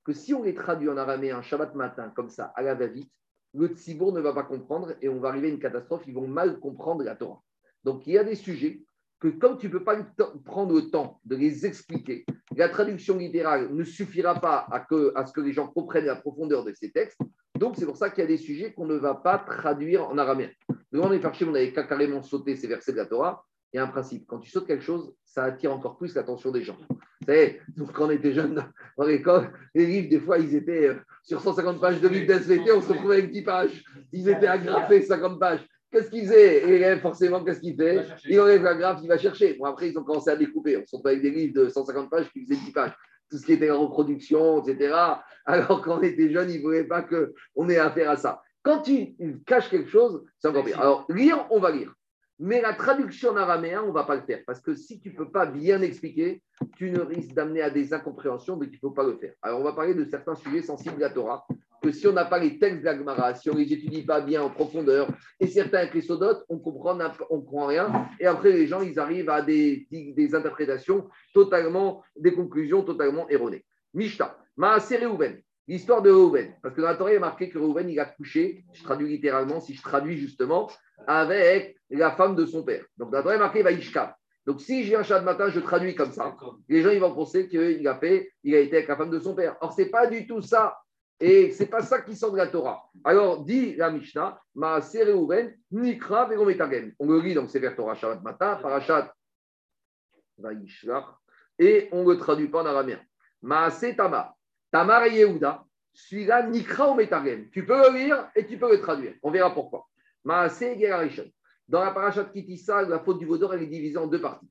[SPEAKER 1] que si on les traduit en araméen Shabbat matin, comme ça, à la va-vite, le tzibour ne va pas comprendre et on va arriver à une catastrophe, ils vont mal comprendre la Torah. Donc il y a des sujets que comme tu ne peux pas prendre le temps de les expliquer, la traduction littérale ne suffira pas à, ce que les gens comprennent la profondeur de ces textes. Donc c'est pour ça qu'il y a des sujets qu'on ne va pas traduire en araméen. Devant les farchim, on avait carrément sauté ces versets de la Torah il y a un principe. Quand tu sautes quelque chose, ça attire encore plus l'attention des gens. Vous savez, quand on était jeune dans l'école, les livres, des fois, ils étaient euh, sur 150 pages de livres d'SVT, on se retrouvait avec 10 pages. Ils étaient agrafés 50 pages. Qu'est-ce qu'ils faisaient? Et forcément, qu'est-ce qu'il fait Il enlève la graphe, il va chercher. Bon, après, ils ont commencé à découper. On se retrouvait avec des livres de 150 pages qui faisaient 10 pages. Tout ce qui était en reproduction, etc. Alors, quand on était jeune, ils ne voulaient pas qu'on ait affaire à ça. Quand tu caches quelque chose, c'est encore pire. Alors, lire, on va lire. Mais la traduction en araméen, on ne va pas le faire. Parce que si tu ne peux pas bien expliquer, tu ne risques d'amener à des incompréhensions, donc il ne faut pas le faire. Alors, on va parler de certains sujets sensibles de la Torah, que si on n'a pas les textes Gemara, si on ne les étudie pas bien en profondeur, et certains chrysodotes, on comprend, on comprend rien. Et après, les gens, ils arrivent à des, des interprétations totalement, des conclusions totalement erronées. Mishta, Maasé Reuven, l'histoire de Reuven. Parce que dans la Torah, il est marqué que Reuven, il a couché, je traduis littéralement, si je traduis justement, avec la femme de son père. Donc, la Torah, marqué Vaishka. Donc, si j'ai un chat de matin, je traduis comme ça. Les gens, ils vont penser qu'il a fait, il a été avec la femme de son père. Or, ce n'est pas du tout ça. Et ce n'est pas ça qui sort de la Torah. Alors, dit la Mishnah, Ma Reuven, Nikra. On le lit donc c'est vers Torah Shabbat matin, Parashat et on ne le traduit pas en araméen. Ma Tama, Tamar et Yehuda, celui-là, Nikra ou Tu peux le lire et tu peux le traduire. On verra pourquoi. Dans la parachat Kitissa, la faute du vaudor, elle est divisée en deux parties.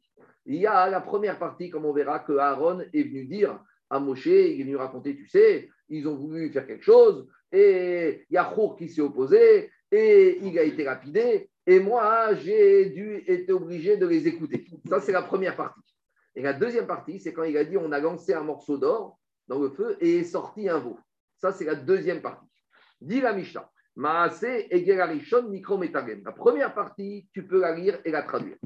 [SPEAKER 1] Il y a la première partie, comme on verra, que Aaron est venu dire à Moshe, il est venu raconter, tu sais, ils ont voulu faire quelque chose, et il y a Chour qui s'est opposé, et il a été lapidé, et moi, j'ai dû être obligé de les écouter. Ça, c'est la première partie. Et la deuxième partie, c'est quand il a dit on a lancé un morceau d'or dans le feu et est sorti un veau. Ça, c'est la deuxième partie. Dit la Mishnah. Maase Egerarishon Mikro Metagem. La première partie, tu peux la lire et la traduire.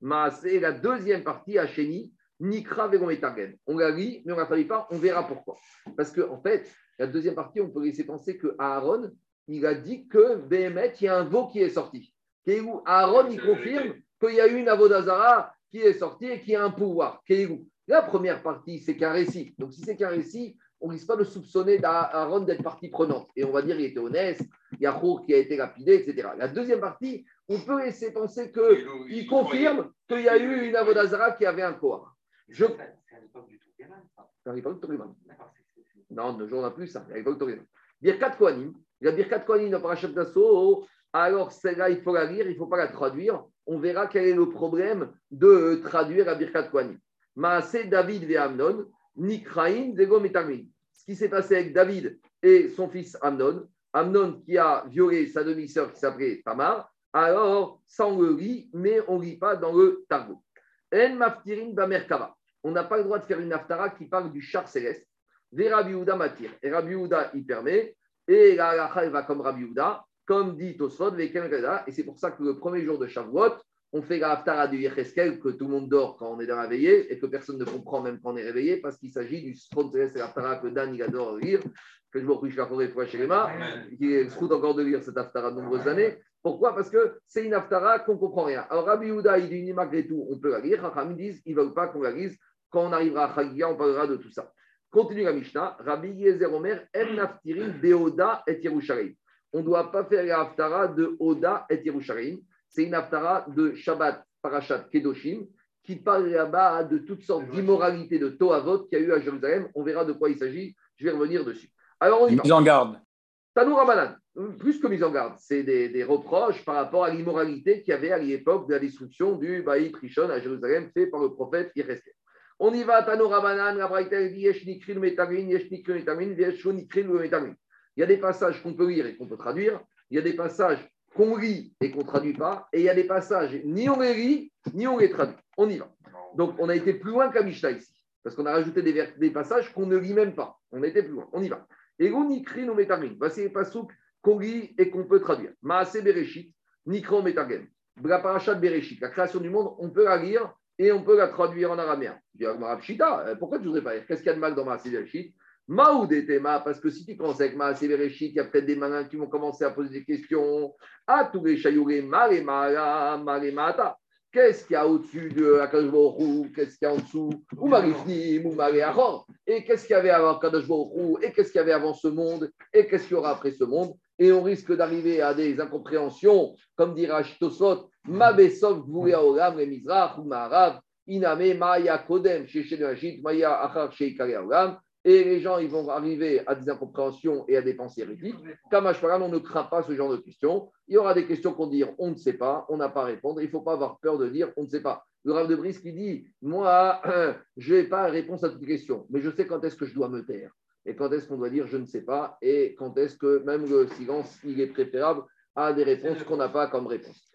[SPEAKER 1] Maase, la deuxième partie, Hacheni, Nikra Vegometagem. On la lit, mais on ne la traduit pas, on verra pourquoi. Parce qu'en en fait, la deuxième partie, on peut laisser penser que Aaron, il a dit que Behemet, il y a un veau qui est sorti. Aaron, il confirme qu'il y a eu une Avodazara qui est sortie et qui a un pouvoir. La première partie, c'est qu'un récit. Donc, si c'est qu'un récit, on ne risque pas de soupçonner d'Aaron d'être partie prenante. Et on va dire qu'il était honnête, il y a Chour qui a été lapidé, etc. La deuxième partie, on peut laisser penser qu'il confirme qu'il y a eu une Avodazara qui avait un corps. Je... C'est à l'époque du C'est à l'époque du Non, ne jour plus ça. C'est à l'époque du Birkat Kohanim. La Birkat Kohanim dans Parashat Nassau, alors celle-là, il faut la lire, il ne faut pas la traduire. On verra quel est le problème de traduire la Birkat Kohanim. Maase David ve Amnon, Nikraim Zego Ce qui s'est passé avec David et son fils Amnon, Amnon qui a violé sa demi-sœur qui s'appelait Tamar, alors ça on le lit, mais on ne lit pas dans le Targum. En Bamerkava. On n'a pas le droit de faire une aftara qui parle du char céleste. Ve Rabbi matir. Et Rabbi il permet. Et la halacha, va comme Rabbi comme dit Tosfot, et c'est pour ça que le premier jour de Shavuot, on fait la haftara du Yecheskel, que tout le monde dort quand on est dans la veillée et que personne ne comprend même quand on est réveillé parce qu'il s'agit du Céleste et l'haftara que Dan il adore lire, que je vous la fois chez les mains, qui est encore de lire cette haftara de nombreuses années. Pourquoi? Parce que c'est une haftara qu'on ne comprend rien. Alors Rabbi Yehuda, il dit malgré tout, on peut la lire. Racham disent, ils ne veulent pas qu'on la lise. Quand on arrivera à Chagiga, on parlera de tout ça. Continue la Mishnah. Rabbi Yezer Omer, En Naftirin, Beoda et Yerushalayim on ne doit pas faire la haftara de Oda et Yerushalayim. C'est une haftara de Shabbat, Parashat, Kedoshim, qui parle là-bas de toutes sortes d'immoralités de Toavot qu'il y a eu à Jérusalem. On verra de quoi il s'agit. Je vais revenir dessus. Alors, on y
[SPEAKER 3] Mise en garde.
[SPEAKER 1] Tanou Ramadan, plus que mise en garde, c'est des, reproches par rapport à l'immoralité qu'il y avait à l'époque de la destruction du Baït Rishon à Jérusalem, fait par le prophète Yereskel. On y va, Tanou Ramadan, la Braïta dit Metamin, Metamin, Metamin. Il y a des passages qu'on peut lire et qu'on peut traduire. Il y a des passages qu'on lit et qu'on ne traduit pas. Et il y a des passages, ni on les lit, ni on les traduit. On y va. Donc, on a été plus loin qu'à Mishnah ici. Parce qu'on a rajouté des, des passages qu'on ne lit même pas. On a été plus loin. On y va. Et on écrit nos métargim. Voici les passages qu'on lit et qu'on peut traduire. Maase Bereshit, Nikro métargim. La parashat Bereshit, la création du monde, on peut la lire et on peut la traduire en araméen. Je dis, euh, pourquoi tu ne voudrais pas lire? Qu'est-ce qu'il y a de mal dans Maase Bereshit? Maoud et parce que si tu commences avec Maasé Bereshit, il y a peut-être des malins qui vont commencer à poser des questions. Ah, tous les chayouré, Mare Mara, Mare Mata. Qu'est-ce qu'il y a au-dessus de Akadjborou Qu'est-ce qu'il y a en dessous? Ou Marifnim, ou Mare Achor Et qu'est-ce qu'il y avait avant Akadjborou Et qu'est-ce qu'il y avait avant ce monde? Et qu'est-ce qu'il y aura après ce monde? Et on risque d'arriver à des incompréhensions, comme dira Tosot, Mabesov, Vouya Olam, les Mizrach, ou Maharav, Iname, Maya Kodem, chez Shedashit, Maya Achar, Olam et les gens ils vont arriver à des incompréhensions et à des pensées hérétiques. Kamashparan, on ne craint pas ce genre de questions. Il y aura des questions qu'on dit on ne sait pas, on n'a pas à répondre. Il ne faut pas avoir peur de dire on ne sait pas. Le Rav de Brice qui dit Moi, je n'ai pas réponse à toutes les questions, mais je sais quand est-ce que je dois me taire et quand est-ce qu'on doit dire je ne sais pas et quand est-ce que même le silence il est préférable à des réponses qu'on n'a pas comme réponse.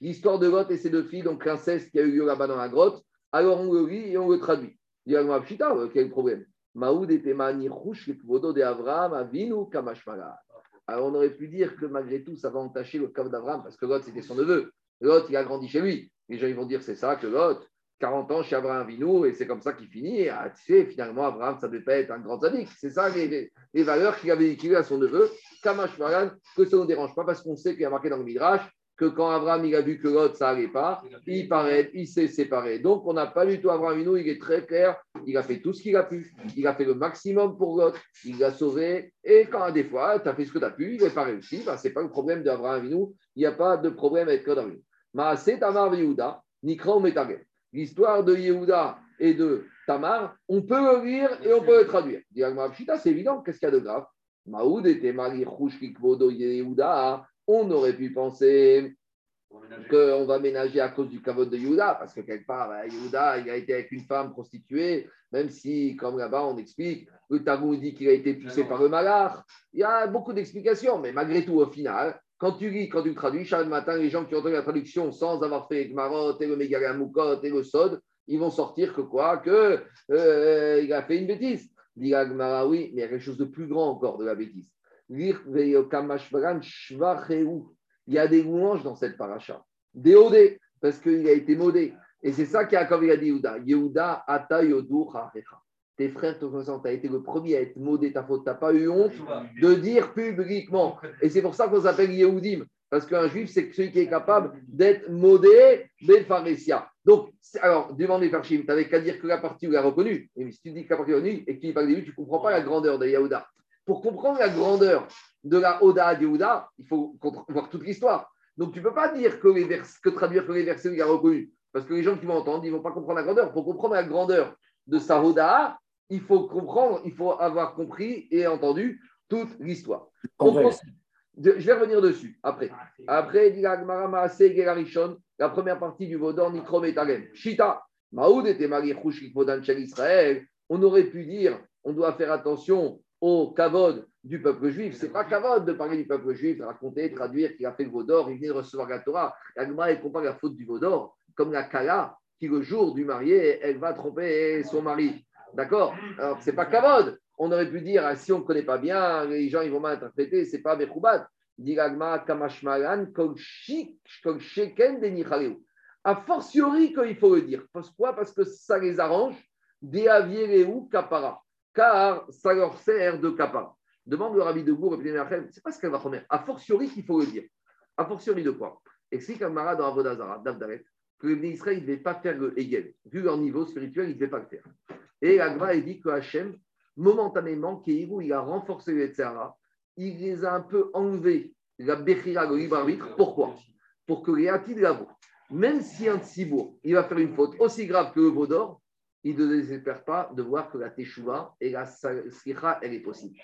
[SPEAKER 1] L'histoire de Lot et ses deux filles, donc l'inceste qui a eu lieu là-bas dans la grotte alors on le lit et on le traduit. Il y a un Pshita, quel problème Maoud et de Avraham, Avinu, Kamashmala. Alors on aurait pu dire que malgré tout, ça va entacher le cas d'Avraham, parce que Lot, c'était son neveu. Lot, il a grandi chez lui. Les gens ils vont dire c'est ça que Lot, 40 ans chez Abraham Avinu, et c'est comme ça qu'il finit. Ah, tu sais, finalement, Abraham, ça ne devait pas être un grand sadique. C'est ça les, valeurs qu'il avait véhiculées à son neveu. Kamashmalan, que ça ne dérange pas, parce qu'on sait qu'il y a marqué dans le Midrash que quand Abraham il a vu que l'autre ça n'allait pas, il paraît, il s'est séparé. Donc on n'a pas du tout Abraham il est très clair, il a fait tout ce qu'il a pu, il a fait le maximum pour l'autre, il l'a sauvé, et quand des fois tu as fait ce que tu as pu, il n'est pas réussi, ben, ce n'est pas le problème d'Abraham il n'y a pas de problème avec Kodam Mais c'est Tamar Yehuda, Nikra L'histoire de Yehuda et de Tamar, on peut le lire et on peut le traduire. C'est évident, qu'est-ce qu'il y a de grave? Maoud était marié Yehuda on aurait pu penser qu'on va ménager à cause du cavote de Yehuda, parce que quelque part, bah, Yehuda, il a été avec une femme prostituée, même si, comme là-bas, on explique, le Talmud dit qu'il a été poussé par le malard. Il y a beaucoup d'explications, mais malgré tout, au final, quand tu lis, quand tu traduis, chaque matin, les gens qui ont entendu la traduction sans avoir fait Gmarot et le Megalamoukot et le Sod, ils vont sortir que quoi? Que euh, il a fait une bêtise. Dit oui, mais il y a quelque chose de plus grand encore de la bêtise. Il y a des louanges dans cette paracha. Des odés, parce qu'il a été modé. Et c'est ça qui a dit Yehuda. Yehuda, ata tes frères te tu as été le premier à être maudé ta faute, tu n'as pas eu honte de dire publiquement. Et c'est pour ça qu'on s'appelle Yehudim, parce qu'un juif, c'est celui qui est capable d'être maudé des pharisiens. Donc, alors, demande les Farshim, tu n'avais qu'à dire que la partie où il a reconnu. Et si tu dis que la partie il a reconnu et que tu dis pas début, tu ne comprends pas la grandeur de Yehuda. Pour comprendre la grandeur de la Oda de Yehuda, il faut voir toute l'histoire. Donc, tu ne peux pas dire que, les vers, que traduire que les versets où il a reconnu. Parce que les gens qui vont entendre, ils ne vont pas comprendre la grandeur. Pour comprendre la grandeur de sa Oda, il faut comprendre, il faut avoir compris et entendu toute l'histoire. Je vais revenir dessus après. Après, la première partie du Vaudor, Nikrom et Shita, Maoud était Israël. On aurait pu dire, on doit faire attention au kavod du peuple juif. C'est pas kavod de parler du peuple juif, de raconter, traduire qu'il a fait le Vaudor, il venait de recevoir la Torah. L'Agma, elle compare la faute du Vaudor comme la Kala qui, le jour du marié, elle va tromper son mari. D'accord? Alors, ce n'est pas kavod. On aurait pu dire, ah, si on ne connaît pas bien, les gens ils vont mal interpréter, ce n'est pas Bechoubat. Diragma, Kamashmalan, Sheken, A fortiori qu'il faut le dire. Pourquoi Parce que ça les arrange. ou Kapara. Car ça leur sert de Kapara. Demande le rabbi de Gour et c'est pas ce qu'elle va remettre. A fortiori qu'il faut le dire. A fortiori de quoi? Explique Amara dans Avodazara, Davdaret, que les Israël ne devaient pas faire le Hegel. Vu leur niveau spirituel, ils ne devaient pas le faire. Et Agma dit que Hachem, momentanément, Kéhirou, il a renforcé les Tzara, il les a un peu enlevés, la Bechira, le libre arbitre. Pourquoi? Pour que les Hatid. Même si un Tzibour, il va faire une faute aussi grave que le Vaudor, il ne désespère pas de voir que la Teshuvah et la Sira, elle est possible.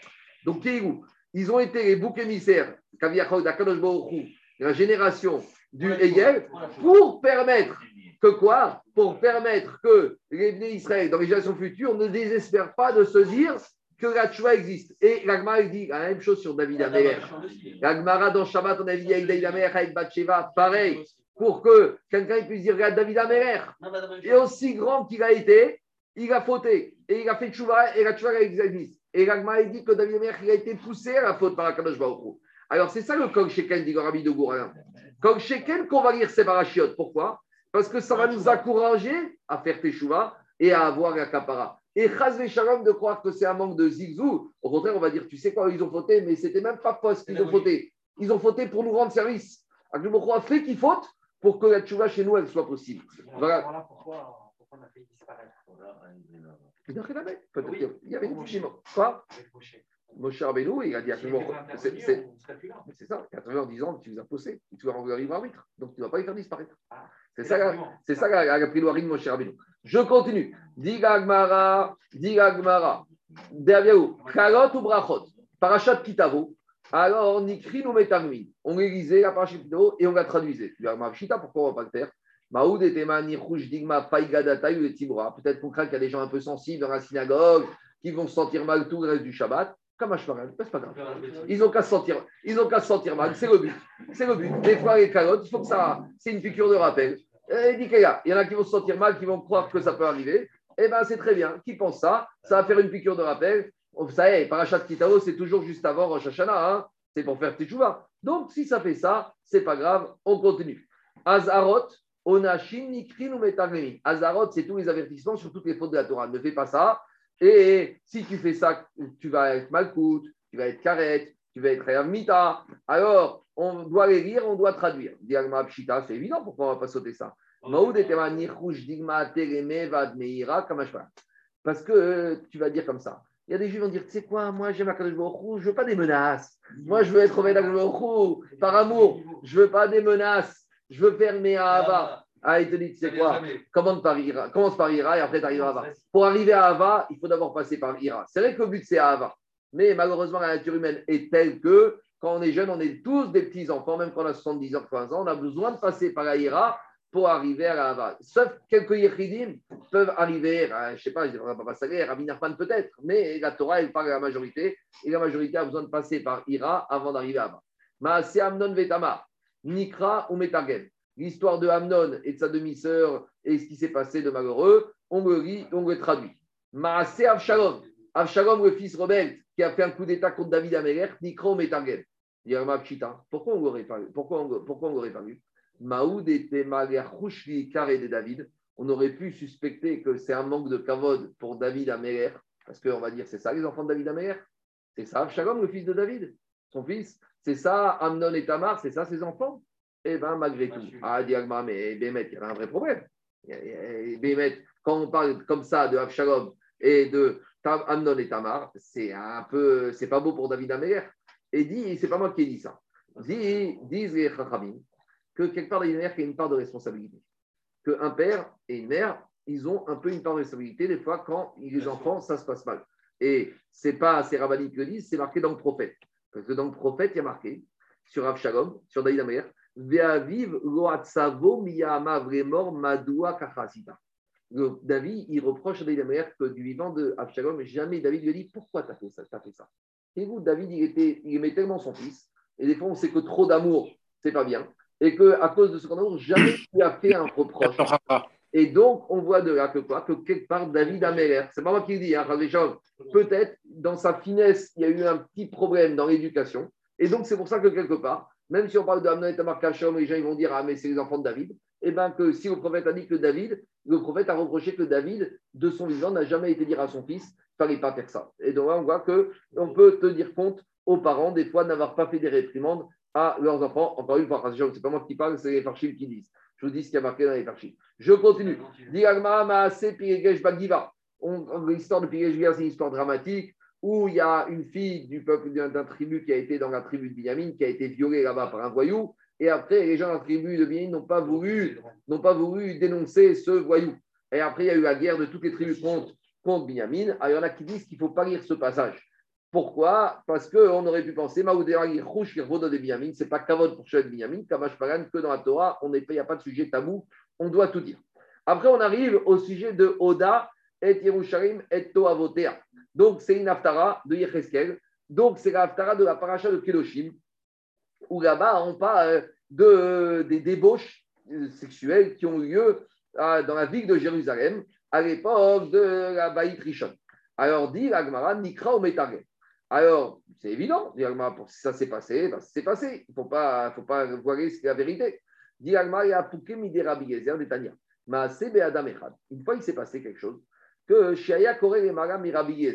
[SPEAKER 1] Donc, Kéhirou, ils ont été les boucs émissaires, la génération du Hegel, pour permettre que quoi Pour permettre que les Bnei Israël, dans les générations futures, ne désespèrent pas de se dire que la Tchouva existe. Et l'Agmara dit la même chose sur David Amer. L'Agmara dans Shabbat, on a dit avec David Amer, avec Batsheva, pareil, pour que quelqu'un puisse dire regarde David Amer, et aussi grand qu'il a été, il a fauté, et il a fait Tchouva, et la Tchouva existe. Et l'Agmara dit que David il a été poussé à la faute par la Kadosh Baruch Alors c'est ça le Kog Sheken, dit le Rabbi de Gourin. Kog Sheken qu'on va lire ses parachiotes. Pourquoi? Parce que ça va nous encourager à faire Teshuvah et à avoir la kapara. Et Chaz Shalom de croire que c'est un manque de zigzou, au contraire, on va dire, tu sais quoi, ils ont fauté, mais c'était même pas poste qu'ils ont fauté. Ils ont fauté pour nous rendre service. Aglumocho a fait qu'ils fautent pour que la tchouva chez nous, elle soit possible. Voilà. pourquoi, pourquoi on a fait disparaître il y avait une petite Quoi Moshe Rabbeinu, il a dit à c'est ça, il a en disant tu nous as poussé, tu vas rendre libre arbitre, donc tu ne vas pas les faire disparaître. Ah. C'est ça, c'est ça la priloirie de Moshe Rabbeinu. Je continue. Diga Agmara, Diga Agmara, Derviaou, Kalot ou Brachot, Parachat Kitavo. Alors, Nikri nous metamui. On lisait la Parachat Kitavo et on la traduisait. Tu dis, Chita, pourquoi on ne va pas le faire? Maoud et Tema, Nirouj, Digma, Païgadata, ou Tibra. Peut-être qu'on craint qu'il y a des gens un peu sensibles dans la synagogue qui vont se sentir mal tout le reste du Shabbat. Comme c'est pas grave. Ils n'ont qu'à se sentir, se sentir mal. C'est le but. C'est le but. Des fois, les calottes, il faut que ça. C'est une piqûre de rappel. Et il y en a qui vont se sentir mal, qui vont croire que ça peut arriver. Eh bien, c'est très bien. Qui pense ça? Ça va faire une piqûre de rappel. Vous savez, Parachat Kitao, c'est toujours juste avant Rosh Hashanah. Hein c'est pour faire Teshuvah. Donc, si ça fait ça, c'est pas grave. On continue. Azarot, Onashin, Nikrin ou Azarot, c'est tous les avertissements sur toutes les fautes de la Torah. Ne fais pas ça. Et si tu fais ça, tu vas être malcoute, tu vas être carrette, tu vas être Mita. Alors, on doit les lire, on doit traduire. Diagma Pshita, c'est évident, pourquoi on ne va pas sauter ça? Parce que tu vas dire comme ça. Il y a des juifs qui vont dire, tu sais quoi, moi j'aime Akadosh Baruch je veux pas des menaces. Moi je veux être avec Baruch par amour. Je veux pas des menaces. Je veux faire mes Ahava. Ah, il te dit, tu sais quoi, commence par Ira, commence par Ira et après tu arrives à Ava. Pour arriver à Ava, il faut d'abord passer par Ira. C'est vrai que le but c'est Ava. Mais malheureusement, la nature humaine est telle que quand on est jeune, on est tous des petits-enfants, même quand on a 70 ans, 15 ans, on a besoin de passer par Aïra pour arriver à la Sauf quelques Yechidim peuvent arriver, je ne sais pas, je devrais pas passer à Minarpan peut-être, mais la Torah, elle parle à la majorité, et la majorité a besoin de passer par Ira avant d'arriver à Ava. Maase Amnon Vetama, Nikra ou Metargem. l'histoire de Amnon et de sa demi-sœur et ce qui s'est passé de malheureux, on le lit, on le traduit. Maasé Avshalom, Avshalom, le fils rebelle, qui a fait un coup d'état contre David Améler, Nikro Metargel. Il y a un Pourquoi on l'aurait pas Pourquoi on, pourquoi on l'aurait pas Maoud était Malachouchli, carré de David. On aurait pu suspecter que c'est un manque de kavod pour David Améler, parce qu'on va dire c'est ça les enfants de David Améler? C'est ça Avshalom, le fils de David, son fils? C'est ça Amnon et Tamar, c'est ça ses enfants? Eh bien, malgré tout, ah, Diagma, mais Bémet, il y a un vrai problème. Bémet, quand on parle comme ça de Avshalom et de Amnon et Tamar, c'est un peu, c'est pas beau pour David Améler. Et dit, c'est pas moi qui ai dit ça. Disent les Chachamim que quelque part une mère, il y a une part de responsabilité. Qu'un père et une mère, ils ont un peu une part de responsabilité des fois quand les enfants, ça se passe mal. Et c'est pas ces rabbiniques qui le disent, c'est marqué dans le prophète. Parce que dans le prophète, il y a marqué sur Avshalom, sur David Améler, Ve'aviv loatsavo miyama vremor madua kachasita. David, il reproche à David Améler que du vivant de Absalom, jamais David lui a dit pourquoi tu as fait ça, as fait ça? Et vous, David, il, était, il aimait tellement son fils, et des fois on sait que trop d'amour, c'est pas bien, et qu'à cause de ce qu'on jamais il a fait un reproche. Et donc, on voit de là que quoi Que quelque part, David Améler, c'est pas moi qui le dis, hein, peut-être dans sa finesse, il y a eu un petit problème dans l'éducation, et donc c'est pour ça que quelque part, même si on parle de Amnon et Tamar Kachom, les gens ils vont dire Ah, mais c'est les enfants de David. Eh bien, que si le prophète a dit que David, le prophète a reproché que David, de son vivant, n'a jamais été dire à son fils ne fallait pas faire ça. Et donc là, on voit qu'on peut tenir compte aux parents, des fois, d'avoir pas fait des réprimandes à leurs enfants. Encore une fois, ce n'est pas moi qui parle, c'est les farchim qui disent. Je vous dis ce qui a marqué dans les farchim. Je continue. L'histoire de Pigesh c'est une histoire dramatique où il y a une fille du peuple d'un tribu qui a été dans la tribu de Binyamin, qui a été violée là-bas par un voyou. Et après, les gens de la tribu de Binyamin n'ont pas, voulu, n'ont pas voulu dénoncer ce voyou. Et après, il y a eu la guerre de toutes les tribus contre, contre Binyamin. Alors, il y en a qui disent qu'il ne faut pas lire ce passage. Pourquoi? Parce qu'on aurait pu penser, de Binyamin, ce n'est pas Kavod pour de Binyamin, Kamash Pagan, que dans la Torah, il n'y a pas de sujet tabou, on doit tout dire. Après, on arrive au sujet de Oda et Yerushalayim et Toavotea. Donc, c'est une haftara de Yecheskel. Donc, c'est la de la paracha de Kedoshim, où là-bas, on parle de, des débauches sexuelles qui ont eu lieu euh, dans la ville de Jérusalem à l'époque de la Baït Rishon. Alors, dit l'Agmara, Nikra ou Alors, c'est évident, si ça s'est passé, ben, c'est passé. Il ne faut pas, faut pas voiler la vérité. Gezer. Une fois, il s'est passé quelque chose que Shaya Korel et Maram et Rabbi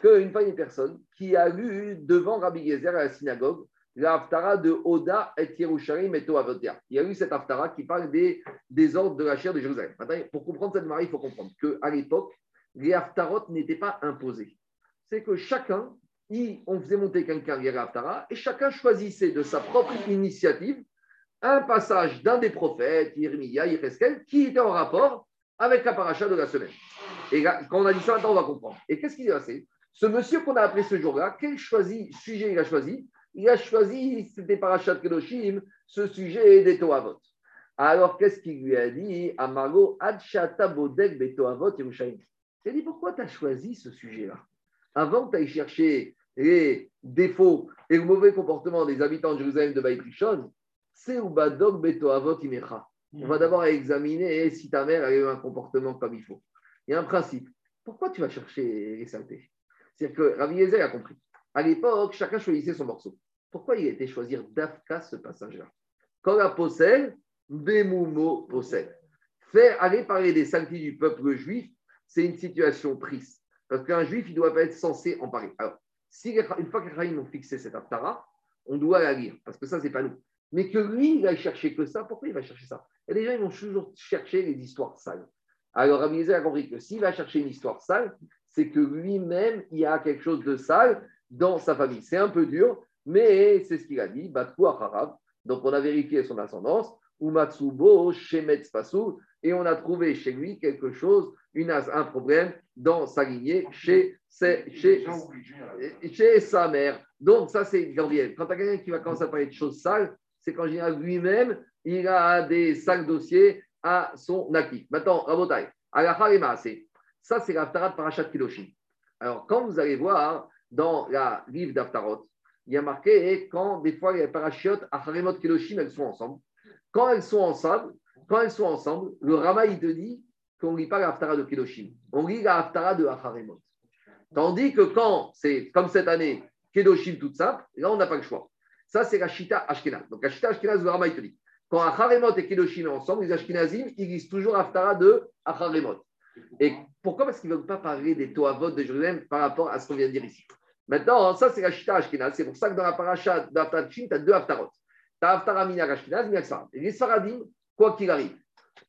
[SPEAKER 1] qu'une fois une personne qui a lu devant Rabbi Yezer à la synagogue la de Oda et Yerushalayim et Toavotia. Il y a eu cette haftara qui parle des, ordres de la chair de Jérusalem. Pour comprendre cette marie, il faut comprendre qu'à l'époque, les haftarot n'étaient pas imposés. C'est que chacun, on faisait monter quelqu'un via haftara et chacun choisissait de sa propre initiative un passage d'un des prophètes, Yeremia, Yereskel, qui était en rapport avec la paracha de la semaine. Et quand on a dit ça, on va comprendre. Et qu'est-ce qui s'est passé? Ce monsieur qu'on a appelé ce jour-là, quel choisi, sujet il a choisi? Il a choisi, c'était Parachat Kedoshim, ce sujet des Toavot. Alors qu'est-ce qu'il lui a dit? Amago Adshata Bodek Betoavot Yerushalayim. Il a dit pourquoi tu as choisi ce sujet-là? Avant que tu ailles chercher les défauts et le mauvais comportement des habitants de Jérusalem de Baït c'est Ubadok Betoavot Imecha. On va d'abord examiner si ta mère a eu un comportement comme il faut. Il y a un principe. Pourquoi tu vas chercher les saletés? C'est-à-dire que Ravi a compris. À l'époque, chacun choisissait son morceau. Pourquoi il a été choisir d'Afka ce passage-là? Quand la possède, Bemoumo possède. Faire aller parler des saletés du peuple juif, c'est une situation triste. Parce qu'un juif, il ne doit pas être censé en parler. Alors, si, une fois que les ont fixé cette Aftara, on doit la lire, parce que ça, ce n'est pas nous. Mais que lui, il va chercher que ça, pourquoi il va chercher ça? Et les gens, ils vont toujours chercher les histoires sales. Alors, Rabbi a compris que s'il va chercher une histoire sale, c'est que lui-même, il y a quelque chose de sale dans sa famille. C'est un peu dur, mais c'est ce qu'il a dit, Batkou Harab. Donc, on a vérifié son ascendance, Umatsubo, Shemetz Pasou, et on a trouvé chez lui quelque chose, une, un problème dans sa lignée chez, chez, chez, sa mère. Donc, ça, c'est Gabriel. Quand tu as quelqu'un qui va commencer à parler de choses sales, c'est qu'en général, lui-même, il a des sales dossiers à son actif. Maintenant, Rabotai, ça c'est l'Aftarat Parashat Kiloshim. Alors, quand vous allez voir dans la livre d'Aftarot, il y a marqué quand des fois les parachutes Acharemot Kiloshim, elles sont ensemble. Quand elles sont ensemble, quand elles sont ensemble, le Rama, il te dit qu'on ne lit pas la Haftara de Kedoshim, on lit la Haftara de Acharemot. Tandis que quand c'est comme cette année, Kedoshim toute simple, là, on n'a pas le choix. Ça, c'est la Shita Ashkenaz. Donc, la Shita Ashkenaz, le Rama, te. Quand Acharemot et Kedoshim ensemble, les Ashkenazim, ils lisent toujours Haftara de Acharemot. Et pourquoi? Parce qu'ils ne veulent pas parler des Toavot de Jérusalem par rapport à ce qu'on vient de dire ici. Maintenant, ça, c'est la Shita Ashkenaz. C'est pour ça que dans la paracha d'Aftachim, tu as deux Haftarot. Tu as Haftara Minak Ashkenaz, Minak Sarad. Et les Saradim, quoi qu'il arrive,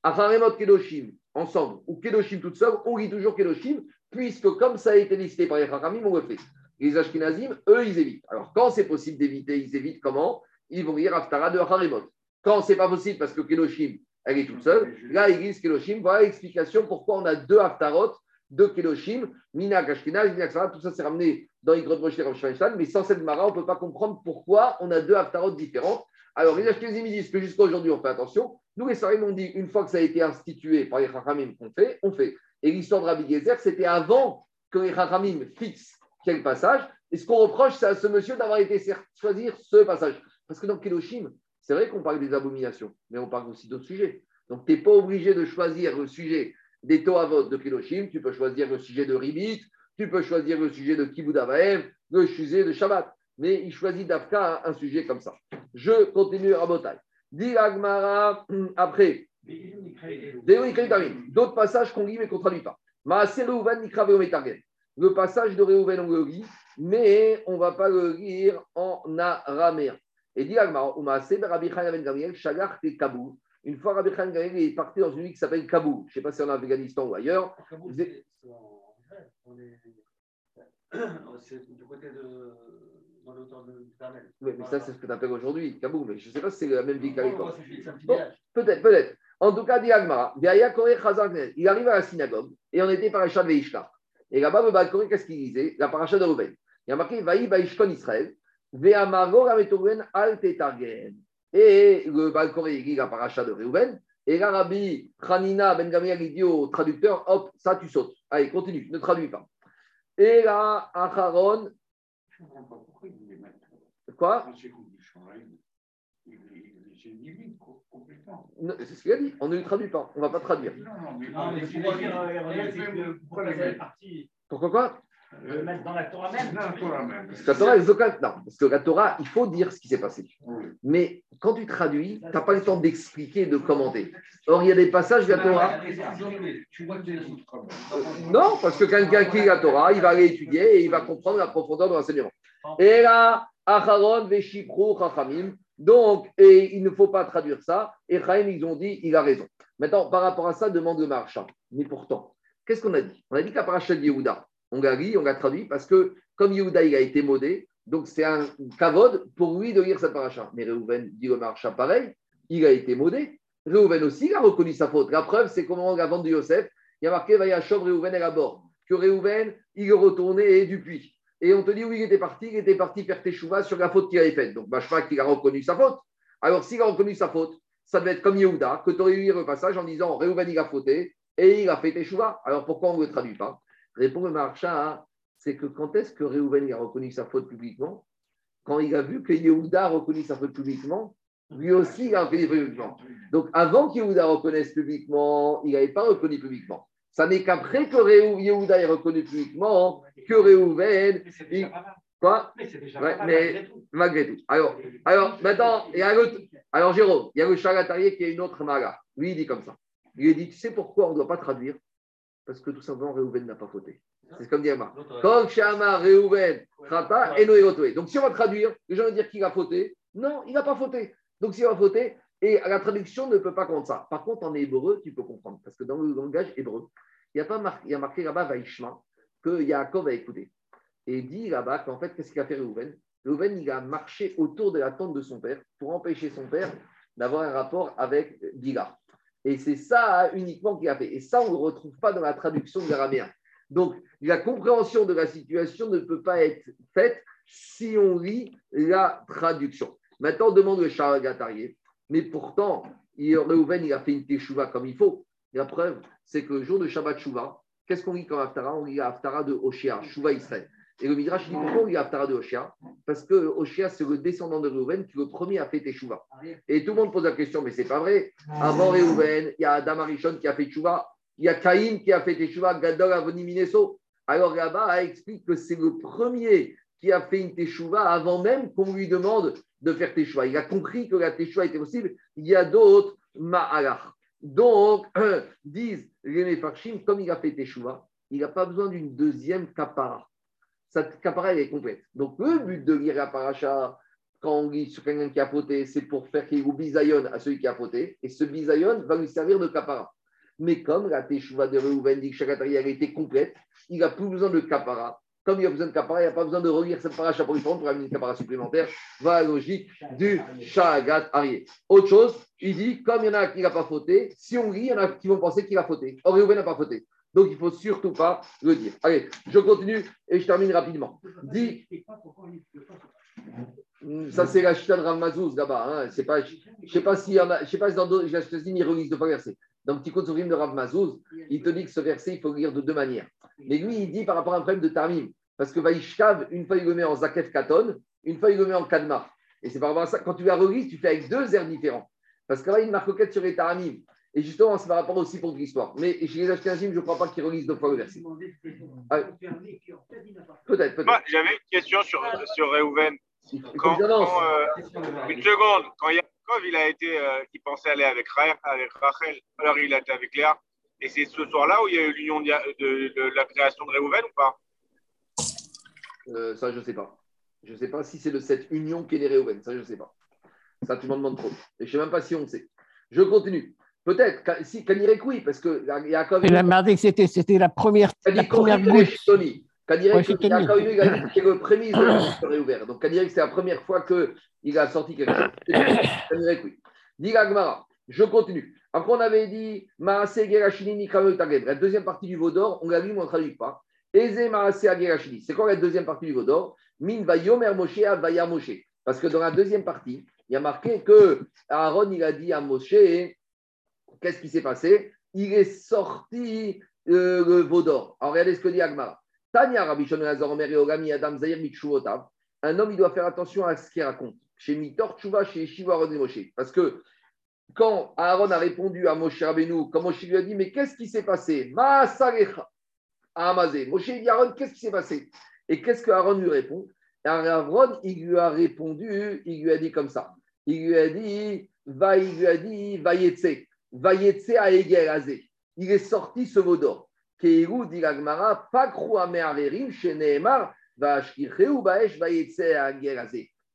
[SPEAKER 1] Acharemot Kedoshim ensemble ou Kedoshim toute seule, on lit toujours Kedoshim, puisque comme ça a été listé par les Chachamim, on le fait. Les Ashkenazim, eux, ils évitent. Alors, quand c'est possible d'éviter, ils évitent comment? Ils vont lire Haftara de Acharemot. Quand c'est pas possible parce que Kedoshim, elle est toute seule, là, ils lisent Kedoshim. Voilà l'explication pourquoi on a deux Haftarot de Kedoshim, Minak Ashkenaz, Minak tout ça c'est ramené dans les grottes Rav mais sans cette Mara, on ne peut pas comprendre pourquoi on a deux Haftarot différentes. Alors, les Ashkenazim disent que jusqu'à aujourd'hui, on fait attention. Nous, les Sarim, on dit une fois que ça a été institué par les Chachamim, on fait, on fait. Et l'histoire de Rabbi Gezer, c'était avant que les Chachamim fixent quel passage. Et ce qu'on reproche, c'est à ce monsieur d'avoir été choisir ce passage. Parce que dans Kedoshim, c'est vrai qu'on parle des abominations, mais on parle aussi d'autres sujets. Donc, tu n'es pas obligé de choisir le sujet des Toavot de Kedoshim, tu peux choisir le sujet de Ribit, tu peux choisir le sujet de Kibud le sujet de Shabbat. Mais il choisit d'Afka un sujet comme ça. Je continue à Botaï. Dit après. D'autres passages qu'on lit mais qu'on ne traduit pas. Le passage de Réhouven, on le lit, mais on ne va pas le lire en araméen. Et dit Ben. Une fois Rabbi Khan Gamriel est parti dans une ville qui s'appelle Kaboul. Je ne sais pas si en Afghanistan ou ailleurs.
[SPEAKER 6] C'est du côté de. Dans l'auteur de
[SPEAKER 1] Oui, mais ça, c'est ce que tu appelles aujourd'hui, Kaboul. Mais je ne sais pas si c'est la même ville qu'à l'époque. Bon, peut-être, peut-être. En tout cas, il arrive à la synagogue et on était paracha de Veishka. Et là-bas, le Balkoré, qu'est-ce qu'il disait? La paracha de Rouben. Il y a marqué Vaï Baishkon Israël, Al Tetargen. Et le Balkoré, il dit la paracha de Rouben. Et là, Rabbi Khanina Ben Gamriel, il dit au traducteur Hop, ça, tu sautes. Allez, continue, ne traduis pas. Et là, Acharon.
[SPEAKER 9] Je ne comprends pas pourquoi il voulait mettre.
[SPEAKER 1] Quoi?
[SPEAKER 9] complètement.
[SPEAKER 1] C'est ce qu'il a dit. On ne le traduit pas. On ne va pas traduire.
[SPEAKER 9] Non, non, mais,
[SPEAKER 7] Non, mais euh, pourquoi
[SPEAKER 1] quoi?
[SPEAKER 7] Le mettre dans la Torah même
[SPEAKER 9] Non, Torah même.
[SPEAKER 1] Parce que la Torah, non, parce que la Torah, il faut dire ce qui s'est passé. Mais quand tu traduis, tu n'as pas le temps d'expliquer, de commenter. Or, il y a des passages de la Torah.
[SPEAKER 9] Même.
[SPEAKER 1] Non, parce que quelqu'un qui lit la Torah, il va aller étudier et il va comprendre la profondeur de l'enseignement. Et là, Acharon, Veshipro, Chachamim. Donc, et il ne faut pas traduire ça. Et Chaim, ils ont dit, il a raison. Maintenant, par rapport à ça, demande le marchand. Mais pourtant, qu'est-ce qu'on a dit? On a dit qu'à paracha de Yehuda, on l'a on l'a traduit, parce que comme Yehuda, il a été modé, donc c'est un kavod pour lui de lire cette paracha. Mais Reuven dit le marchand pareil, il a été modé. Reuven aussi, il a reconnu sa faute. La preuve, c'est comment la vente de Yosef, il y a marqué Vayashov Reuven et bord que Reuven, il est retourné du puits. Et on te dit où il était parti, il était parti faire teshuva sur la faute qu'il avait faite. Donc, Bashma, qu'il a reconnu sa faute. Alors, s'il a reconnu sa faute, ça devait être comme Yehuda, que tu aurais eu le passage en disant Reuven, il a fauté et il a fait teshuva. Alors, pourquoi on ne le traduit pas? Répond le marchand, c'est que quand est-ce que il a reconnu sa faute publiquement? Quand il a vu que Yehuda a reconnu sa faute publiquement, lui aussi il a reconnu publiquement. Donc, avant que Yehuda reconnaisse publiquement, il n'avait pas reconnu publiquement. Ça n'est qu'après que Réhou- Yehuda ait reconnu publiquement que il-
[SPEAKER 6] mal.
[SPEAKER 1] Quoi?
[SPEAKER 6] Mais déjà
[SPEAKER 1] Ouais, mais-
[SPEAKER 6] malgré tout.
[SPEAKER 1] Malgré tout. Alors, alors maintenant, il y a l'autre- alors Jérôme, il y a le Chagatarié qui a une autre mara. Lui, il dit comme ça. Il lui dit Tu sais pourquoi on ne doit pas traduire Parce que tout simplement, Réhouven n'a pas fauté. C'est comme dit Erotoé. Donc, si on va traduire, les gens vont dire qu'il a fauté. Non, il n'a pas fauté. Donc, s'il a fauté, et la traduction ne peut pas compter ça. Par contre, en hébreu, tu peux comprendre. Parce que dans le langage hébreu, il y a, pas mar- il y a marqué là-bas, Vaishma, que Yaakov a écouté. Et il dit là-bas qu'en fait, qu'est-ce qu'il a fait Réhouven Réhouven, il a marché autour de la tente de son père pour empêcher son père d'avoir un rapport avec Bila. Et c'est ça uniquement qu'il a fait. Et ça, on ne le retrouve pas dans la traduction de l'araméen. Donc, la compréhension de la situation ne peut pas être faite si on lit la traduction. Maintenant, on demande le Charagatarié. Mais pourtant, il- a fait une teshuva comme il faut. La preuve, c'est que le jour de Shabbat Shuvah, qu'est-ce qu'on lit comme Haftara On lit Haftara de Oshéa, Shuvah Israël. Et le Midrash dit pourquoi il y a Aftara de Oshia Parce que Oshia, c'est le descendant de Reuven qui, le premier, a fait Teshuvah. Et tout le monde pose la question, mais c'est pas vrai. Avant Reuven, il y a Adam Arishon qui a fait Teshuvah. Il y a Caïn qui a fait Teshuvah, Gadol Avoni Mineso. Alors là-bas, explique que c'est le premier qui a fait une Teshuvah avant même qu'on lui demande de faire Teshuvah. Il a compris que la Teshuvah était possible. Il y a d'autres Ma'alach. Donc, disent les Mefarshim, comme il a fait Teshuvah, il n'a pas besoin d'une deuxième kapara. Kapara, elle est complète. Donc, le but de lire la paracha, quand on lit sur quelqu'un qui a fauté, c'est pour faire qu'il bisayon à celui qui a fauté. Et ce bisayon va lui servir de kapara. Mais comme la Teshuvah de Reuven dit que Shakatari, elle était complète, il n'a plus besoin de kapara. Comme il a besoin de kapara, il n'y a pas besoin de relire cette paracha pour lui prendre pour amener une kapara supplémentaire. Va la logique du Shagat Arié. Autre chose, il dit, comme il y en a qui n'a pas fauté, si on lit, il y en a qui vont penser qu'il a fauté. Or, n'a pas fauté. Donc, il ne faut surtout pas le dire. Allez, je continue et je termine rapidement. Dit, ça c'est la chita de Ramazouz là-bas. Hein. Pas, je ne sais pas y en a, je si dans d'autres, ils relisent deux fois verset. Dans Petit Côte de Rav Mazouz, il te dit que ce verset, il faut le lire de deux manières. Mais lui, il dit par rapport à un problème de Tarmim. Parce que Vaishkav, une fois il le met en Zakef Katon, une fois il le met en Kadmar. Et c'est par rapport à ça, quand tu la relis, tu fais avec deux airs différents. Parce que là, il marque sur les Tarmim. Et justement, c'est par rapport aussi pour l'histoire. Mais chez les Ashkenazim, je ne crois pas qu'ils relisent deux fois le verset. Ah, peut-être, peut-être.
[SPEAKER 5] Moi, j'avais une question sur, sur Reuven. Quand, quand, euh, une seconde, quand Yaakov il a été, euh, il pensait aller avec, Ra- avec Rachel, alors il a été avec Léa. Et c'est ce soir-là où il y a eu l'union de, de- de la création de Reuven ou pas?
[SPEAKER 1] Euh, ça, je ne sais pas. Je ne sais pas si c'est de cette union qu'est les Réhouven. Ça, je ne sais pas. Ça, tu m'en demandes trop. Et je ne sais même pas si on sait. Je continue. Peut-être, si, Kanirek, oui, parce que Yaakov.
[SPEAKER 4] Il a marqué que c'était, c'était la première,
[SPEAKER 1] Il a
[SPEAKER 4] la première goutte.
[SPEAKER 1] Tony. Kanirek. Yaakov, il a dit que le premier de serait ouvert. Donc, Kanirek, c'est la première fois qu'il a sorti quelque chose. Kanirek, oui. Dit Gagmara. Je continue. Après, on avait dit Maase Gerashini Nikameu Tageb. La deuxième partie du Vaudor, on l'a lu, mais on ne traduit pas. Eze Maase Gerashini. C'est quoi la deuxième partie du Vaudor? Min va Yomer Moshe Avaya Moshe. Parce que dans la deuxième partie, il y a marqué que Aaron, il a dit à Moshe Qu'est-ce qui s'est passé? Il est sorti euh, le Vaudor. Alors, regardez ce que dit Agmara. Shimon Lazar Omer et Adam Zahir. Un homme, il doit faire attention à ce qu'il raconte. Chez Mitor Tshuva, chez Shiva Moshe. Parce que quand Aaron a répondu à Moshe Rabbeinu, quand Moshe lui a dit Mais qu'est-ce qui s'est passé? Maasarecha Amazé. Moshe dit Aaron, qu'est-ce qui s'est passé? Et qu'est-ce que Aaron lui répond? Aaron, il lui a répondu, il lui a dit comme ça. Il lui a dit Va, il lui a dit Vayetse. Vayetse Egerazé. Il est sorti ce mot d'or. Dit l'Agmara, Pakru Ameaverim, chez Nehemar, Vashkircheu Baesh Vayetse.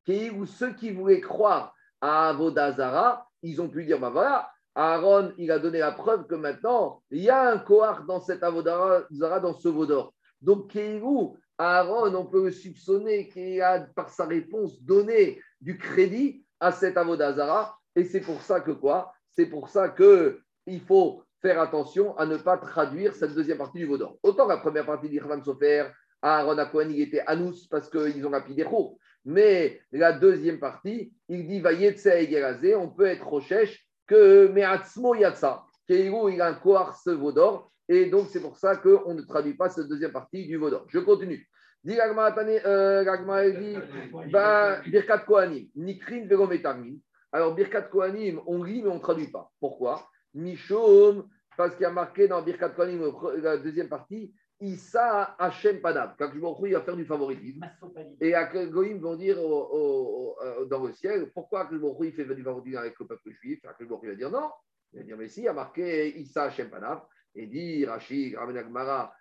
[SPEAKER 1] Keiru, ceux qui voulaient croire à Avodazara, ils ont pu dire, bah voilà, Aaron, il a donné la preuve que maintenant, il y a un Kohar dans cet Avodazara, dans ce Vaudor. Donc, Keiru, Aaron, on peut le soupçonner qu'il a, par sa réponse, donné du crédit à cet Avodazara. Et c'est pour ça que quoi? C'est pour ça qu'il faut faire attention à ne pas traduire cette deuxième partie du Vaudor. Autant la première partie d'Irvan Sofer, Aaron à Cohen, il était Anous parce qu'ils ont rapidé Chour. Mais la deuxième partie, il dit Vayetse Egerazé, on peut être Rochesh que Meatzmo Yatsa. Keiru, il a un Kohar ce Vaudor. Et donc, c'est pour ça qu'on ne traduit pas cette deuxième partie du Vaudor. Je continue. Dit euh, Birkat Kohanim, Nikrin. Alors, Birkat Kohanim, on lit, mais on ne traduit pas. Pourquoi? Mishom, parce qu'il y a marqué dans Birkat Kohanim, la deuxième partie, Issa Hachem Padab. Quand je me il va faire du favoritisme. Et Goïm vont dire au- au- au- dans le ciel, pourquoi que il fait du favoritisme avec le peuple juif? Il va dire non. Il va dire, mais si, il y a marqué Issa Hachem Padab. Et dit Rachid, Ramen Agmara,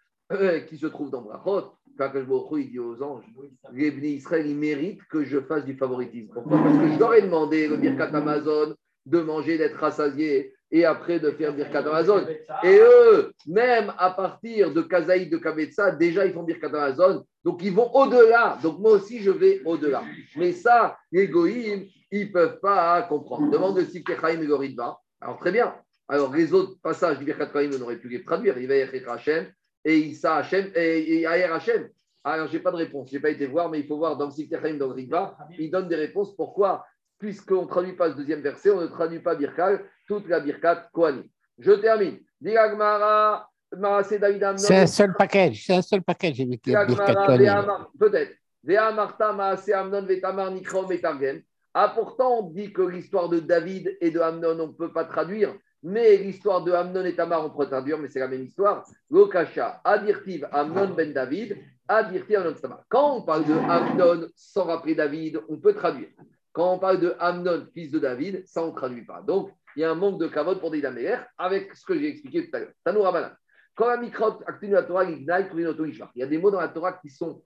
[SPEAKER 1] qui se trouve dans Brachot, quand il dit aux anges, les Bnei Israël, ils méritent que je fasse du favoritisme. Pourquoi Parce que je leur ai demandé le Birkat Amazon de manger, d'être rassasié, et après de faire Birkat Amazon. Et eux, même à partir de Kazaï de Kabetsa, déjà ils font Birkat Amazon. Donc ils vont au-delà. Donc moi aussi, je vais au-delà. Mais ça, les ils ne peuvent pas comprendre. Demande de Sikhechaim et Goridva. Alors très bien. Alors les autres passages du Birkat Kohanim, on aurait pu les traduire. Il va y et Issa Hachem et, et Hachem. Alors j'ai pas de réponse. Je n'ai pas été voir, mais il faut voir dans le Sikhechaim, dans le Rigva, il donne des réponses. Pourquoi? Puisqu'on ne traduit pas ce deuxième verset, on ne traduit pas Birkat, toute la Birkat Kohanim. Je termine. Diragmara.
[SPEAKER 4] C'est un seul package, c'est un seul package avec les
[SPEAKER 1] Peut-être. Ah, pourtant, on dit que l'histoire de David et de Amnon, on ne peut pas traduire, mais l'histoire de Amnon et Tamar, on peut traduire, mais c'est la même histoire. Lokasha, Adirtiv, Amnon ben David, Adirtiv, Amnon Tamar. Quand on parle de Amnon sans rappeler David, on peut traduire. Quand on parle de Amnon, fils de David, ça, on ne traduit pas. Donc, il y a un manque de kavod pour des Daméler avec ce que j'ai expliqué tout à l'heure. Tanou Rabbanan. Quand la mikrot actinu la Torah. Il y a des mots dans la Torah qui sont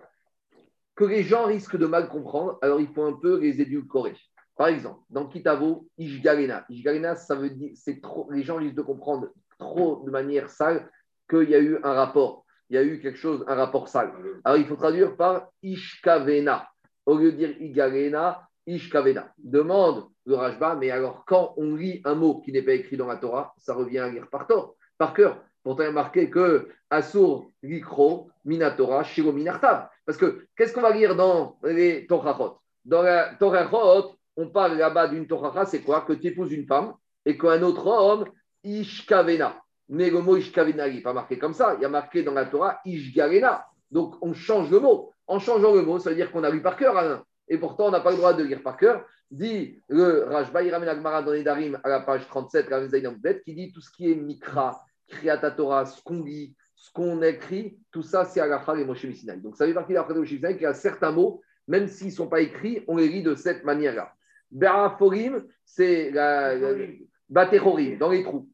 [SPEAKER 1] que les gens risquent de mal comprendre, alors il faut un peu les édulcorer. Par exemple, dans Kitavo, Ishgalena. Ishgalena, ça veut dire, c'est trop, les gens risquent de comprendre trop de manière sale qu'il y a eu un rapport. Il y a eu quelque chose, un rapport sale. Alors il faut traduire par Ishkavena. Au lieu de dire Igalena, Ishkavena. Demande le Rajba, mais alors quand on lit un mot qui n'est pas écrit dans la Torah, ça revient à lire par, tort, par cœur. Pourtant, il y a marqué que Asur, Likro, Minatora, Shiro, Minartav. Parce que qu'est-ce qu'on va lire dans les Torahot Dans la Torahot, on parle là-bas d'une Torah, c'est quoi? Que tu épouses une femme et qu'un autre homme, Ishkavena. Mais le mot Ishkavena, n'est pas marqué comme ça. Il y a marqué dans la Torah Ishgalena. Donc, on change le mot. En changeant le mot, ça veut dire qu'on a lu par cœur, Alain. Et pourtant, on n'a pas le droit de lire par cœur. Dit le Rajba, il Agmara dans les Darim à la page 37, Rav Zayin Amdet, qui dit tout ce qui est Mikra, Kriyat Torah, ce qu'on lit, ce qu'on écrit, tout ça, c'est Agacha et Moshe Missinaï. Donc, ça fait partie qu'il y a certains mots, même s'ils ne sont pas écrits, on les lit de cette manière-là. Beraforim, c'est la, la- Batechorim, dans les trous.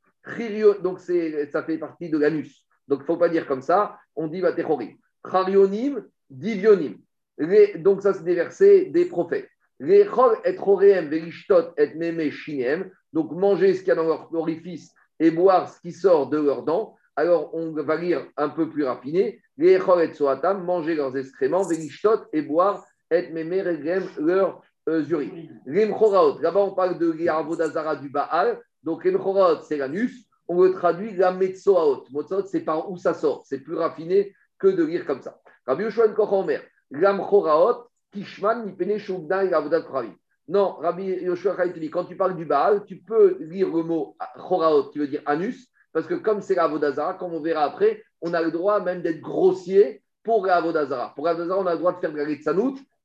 [SPEAKER 1] Donc ça fait partie de l'anus. Donc, il ne faut pas dire comme ça, on dit Batechorim. Charionim, Divionim. Les- donc, ça, c'est des versets des prophètes. Les chol et choreem, verishtot et meme shinem. Donc, manger ce qu'il y a dans leur orifice et boire ce qui sort de leurs dents. Alors, on va lire un peu plus rapidement. Les chol et soatam, manger leurs excréments, verishtot et boire et meme reglem leurs euh, urines. L'imchoraot, là-bas, on parle de l'Avodazara du Baal. Donc, l'imchoraot, c'est l'anus. On le traduit la metzoaot. Metzoaot, c'est par où ça sort. C'est plus raffiné que de lire comme ça. Rabbi Yoshua ben Kochomer, l'amchoraot, kishman, nipene, shubda, et avodat koravim. Non, Rabbi Yoshua dit, quand tu parles du Baal, tu peux lire le mot choraot, qui veut dire anus, parce que comme c'est l'Avodazara, comme on verra après, on a le droit même d'être grossier pour l'Avodazara. Pour l'Avodazara, on a le droit de faire de la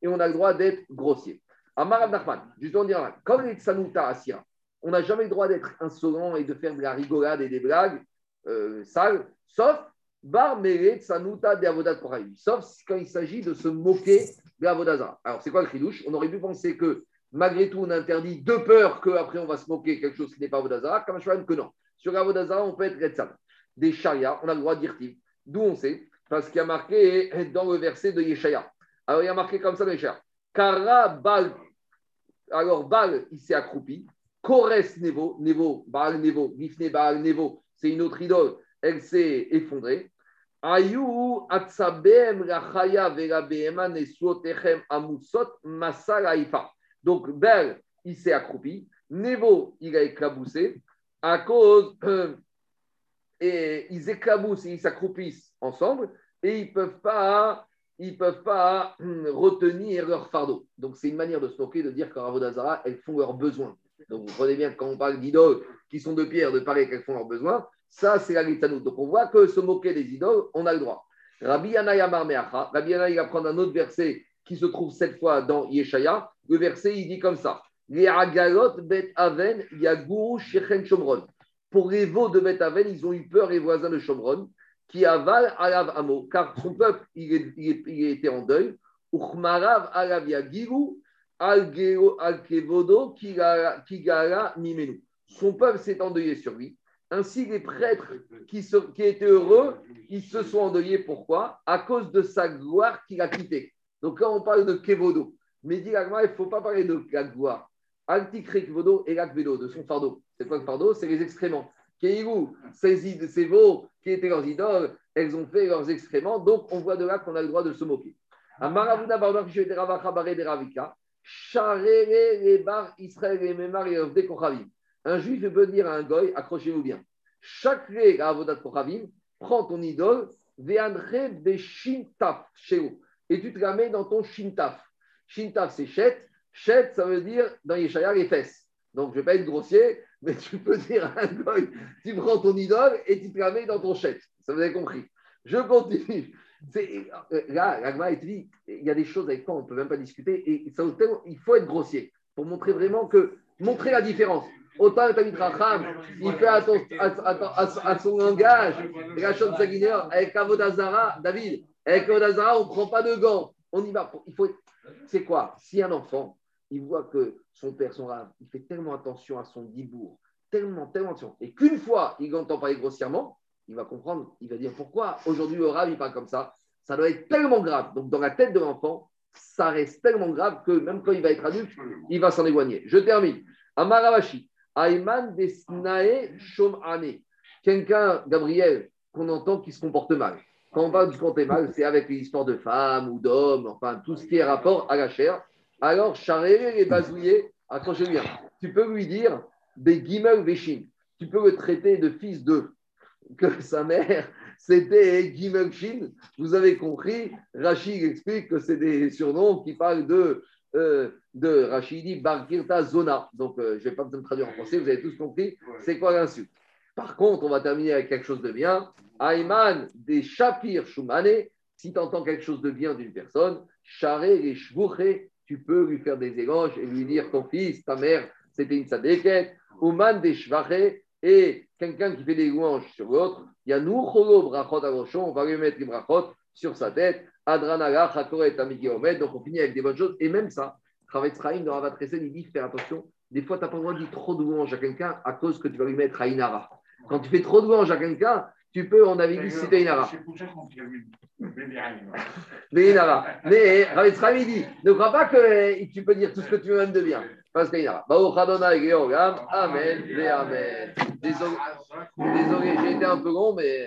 [SPEAKER 1] et on a le droit d'être grossier. Amar Abdachman, justement, on dira, comme les Tsanuta Asira, on n'a jamais le droit d'être insolent et de faire de la rigolade et des blagues euh, sales, sauf Bar Meret Tsanuta de Avodat sauf quand il s'agit de se moquer de Avodazara. Alors, c'est quoi le chidouche? On aurait pu penser que malgré tout, on interdit de peur qu'après on va se moquer quelque chose qui n'est pas Avodazara, comme je que non. Sur Avodazara, on peut être Retzal. Des charias, on a le droit de dire. D'où on sait Parce qu'il y a marqué dans le verset de Yeshaya. Alors, il y a marqué comme ça dans Yeshaya. Kara. Alors, Bal, il s'est accroupi. Kores Nevo, Nevo, Baal Nevo, Gifne Baal Nevo, c'est une autre idole, elle s'est effondrée. Ayu atzabem rachaya verabehema nesuotechem amusot masal haifa. Donc, Bel, il s'est accroupi. Nevo, il a éclaboussé à cause. et ils éclaboussent et ils s'accroupissent ensemble et ils ne peuvent pas, ils peuvent pas hum, retenir leur fardeau. Donc, c'est une manière de se moquer, de dire qu'en Avodazara, elles font leurs besoins. Donc, vous comprenez bien que quand on parle d'idoles qui sont de pierre, de parler qu'elles font leurs besoins, ça, c'est la Litanout. Donc, on voit que se moquer des idoles, on a le droit. Rabbi Yana Yamar Meacha, Rabbi Yana, il va prendre un autre verset qui se trouve cette fois dans Yeshaya. Le verset, il dit comme ça Les Agalot Bet Aven Shomron. Pour les veaux de Bet Aven, ils ont eu peur, les voisins de Shomron, qui avalent Alav Amo, car son peuple, il, est- il était en deuil. Alav Yagiru Al-Kevodo Kigara Mimenu. Son peuple s'est endeuillé sur lui. Ainsi, les prêtres qui, qui étaient heureux, ils se sont endeuillés. Pourquoi? À cause de sa gloire qu'il a quittée. Donc là, on parle de Kevodo. Mais dit il ne faut pas parler de la gloire. Altikre Kevodo et de son fardeau. C'est quoi le fardeau? C'est les excréments. Keirou, ces, ces veaux qui étaient leurs idoles, elles ont fait leurs excréments. Donc, on voit de là qu'on a le droit de se moquer. Amaravuna Barbar de Ravika, Charere les bar Israël et Memar et Kochavim. Un juif peut dire à un goy, accrochez-vous bien, chaque ré à Avodat Kochavim, prends ton idole, Veanre Beshintaf Sheu, et tu te la mets dans ton Shintaf. Shintaf, c'est Chet. Chet, ça veut dire dans Yeshaya les fesses. Donc, je ne vais pas être grossier, mais tu peux dire à un goy, tu prends ton idole et tu te la mets dans ton Chet. Ça vous avez compris. Je continue. Là, l'agma est dit, il y a des choses avec quoi on ne peut même pas discuter et ça, il faut être grossier pour montrer vraiment que, montrer la différence. Autant le Tamit Racham, il fait à, son langage, Rachon Saguineur, avec Avodazara, David, avec Avodazara, on ne prend pas de gants. On y va. Il faut. C'est quoi? Si un enfant, il voit que son père, son rave, il fait tellement attention à son dibourg, tellement, tellement attention, et qu'une fois il entend parler grossièrement, il va comprendre, il va dire pourquoi aujourd'hui le rave il parle comme ça? Ça doit être tellement grave. Donc dans la tête de l'enfant, ça reste tellement grave que même quand il va être adulte, il va s'en éloigner. Je termine. Amaravashi, Ayman Desnae Shomane. Quelqu'un, Gabriel, qu'on entend qui se comporte mal. Quand on parle du comporter mal, c'est avec les histoires de femmes ou d'hommes, enfin tout ce qui est rapport à la chair. Alors, charé et bazouillé, accrochez bien. Tu peux lui dire des Gimel Veshin. Tu peux le traiter de fils de que sa mère, c'était Gimel Shin. Vous avez compris, Rachid explique que c'est des surnoms qui parlent de, euh, de Rachidi Barkirta Zona. Donc, euh, je ne vais pas vous traduire en français, vous avez tous compris, c'est quoi l'insulte? Par contre, on va terminer avec quelque chose de bien. Ayman des Shapir Shumane, si tu entends quelque chose de bien d'une personne, Charé les tu peux lui faire des éloges et lui dire ton fils, ta mère, c'était une sadeket. Ouman des et quelqu'un qui fait des louanges sur l'autre, il y a nous, brachot on va lui mettre les brachot sur sa tête. Adranaga, Chakoret, Omed, donc on finit avec des bonnes choses. Et même ça, Travetz Raïm dans Ravat il dit faire attention. Des fois, tu n'as pas le droit de dire trop de louanges à quelqu'un à cause que tu vas lui mettre Haïnara. Quand tu fais trop de louanges à quelqu'un, tu peux, on avait dit, c'était Inara. Mais Inara. Mais Ravetz Raïm, il dit ne crois pas que tu peux dire tout ce que tu veux même de bien. Parce qu'il y a. Amen. Amen. Désolé, désolé j'ai été un peu long, mais.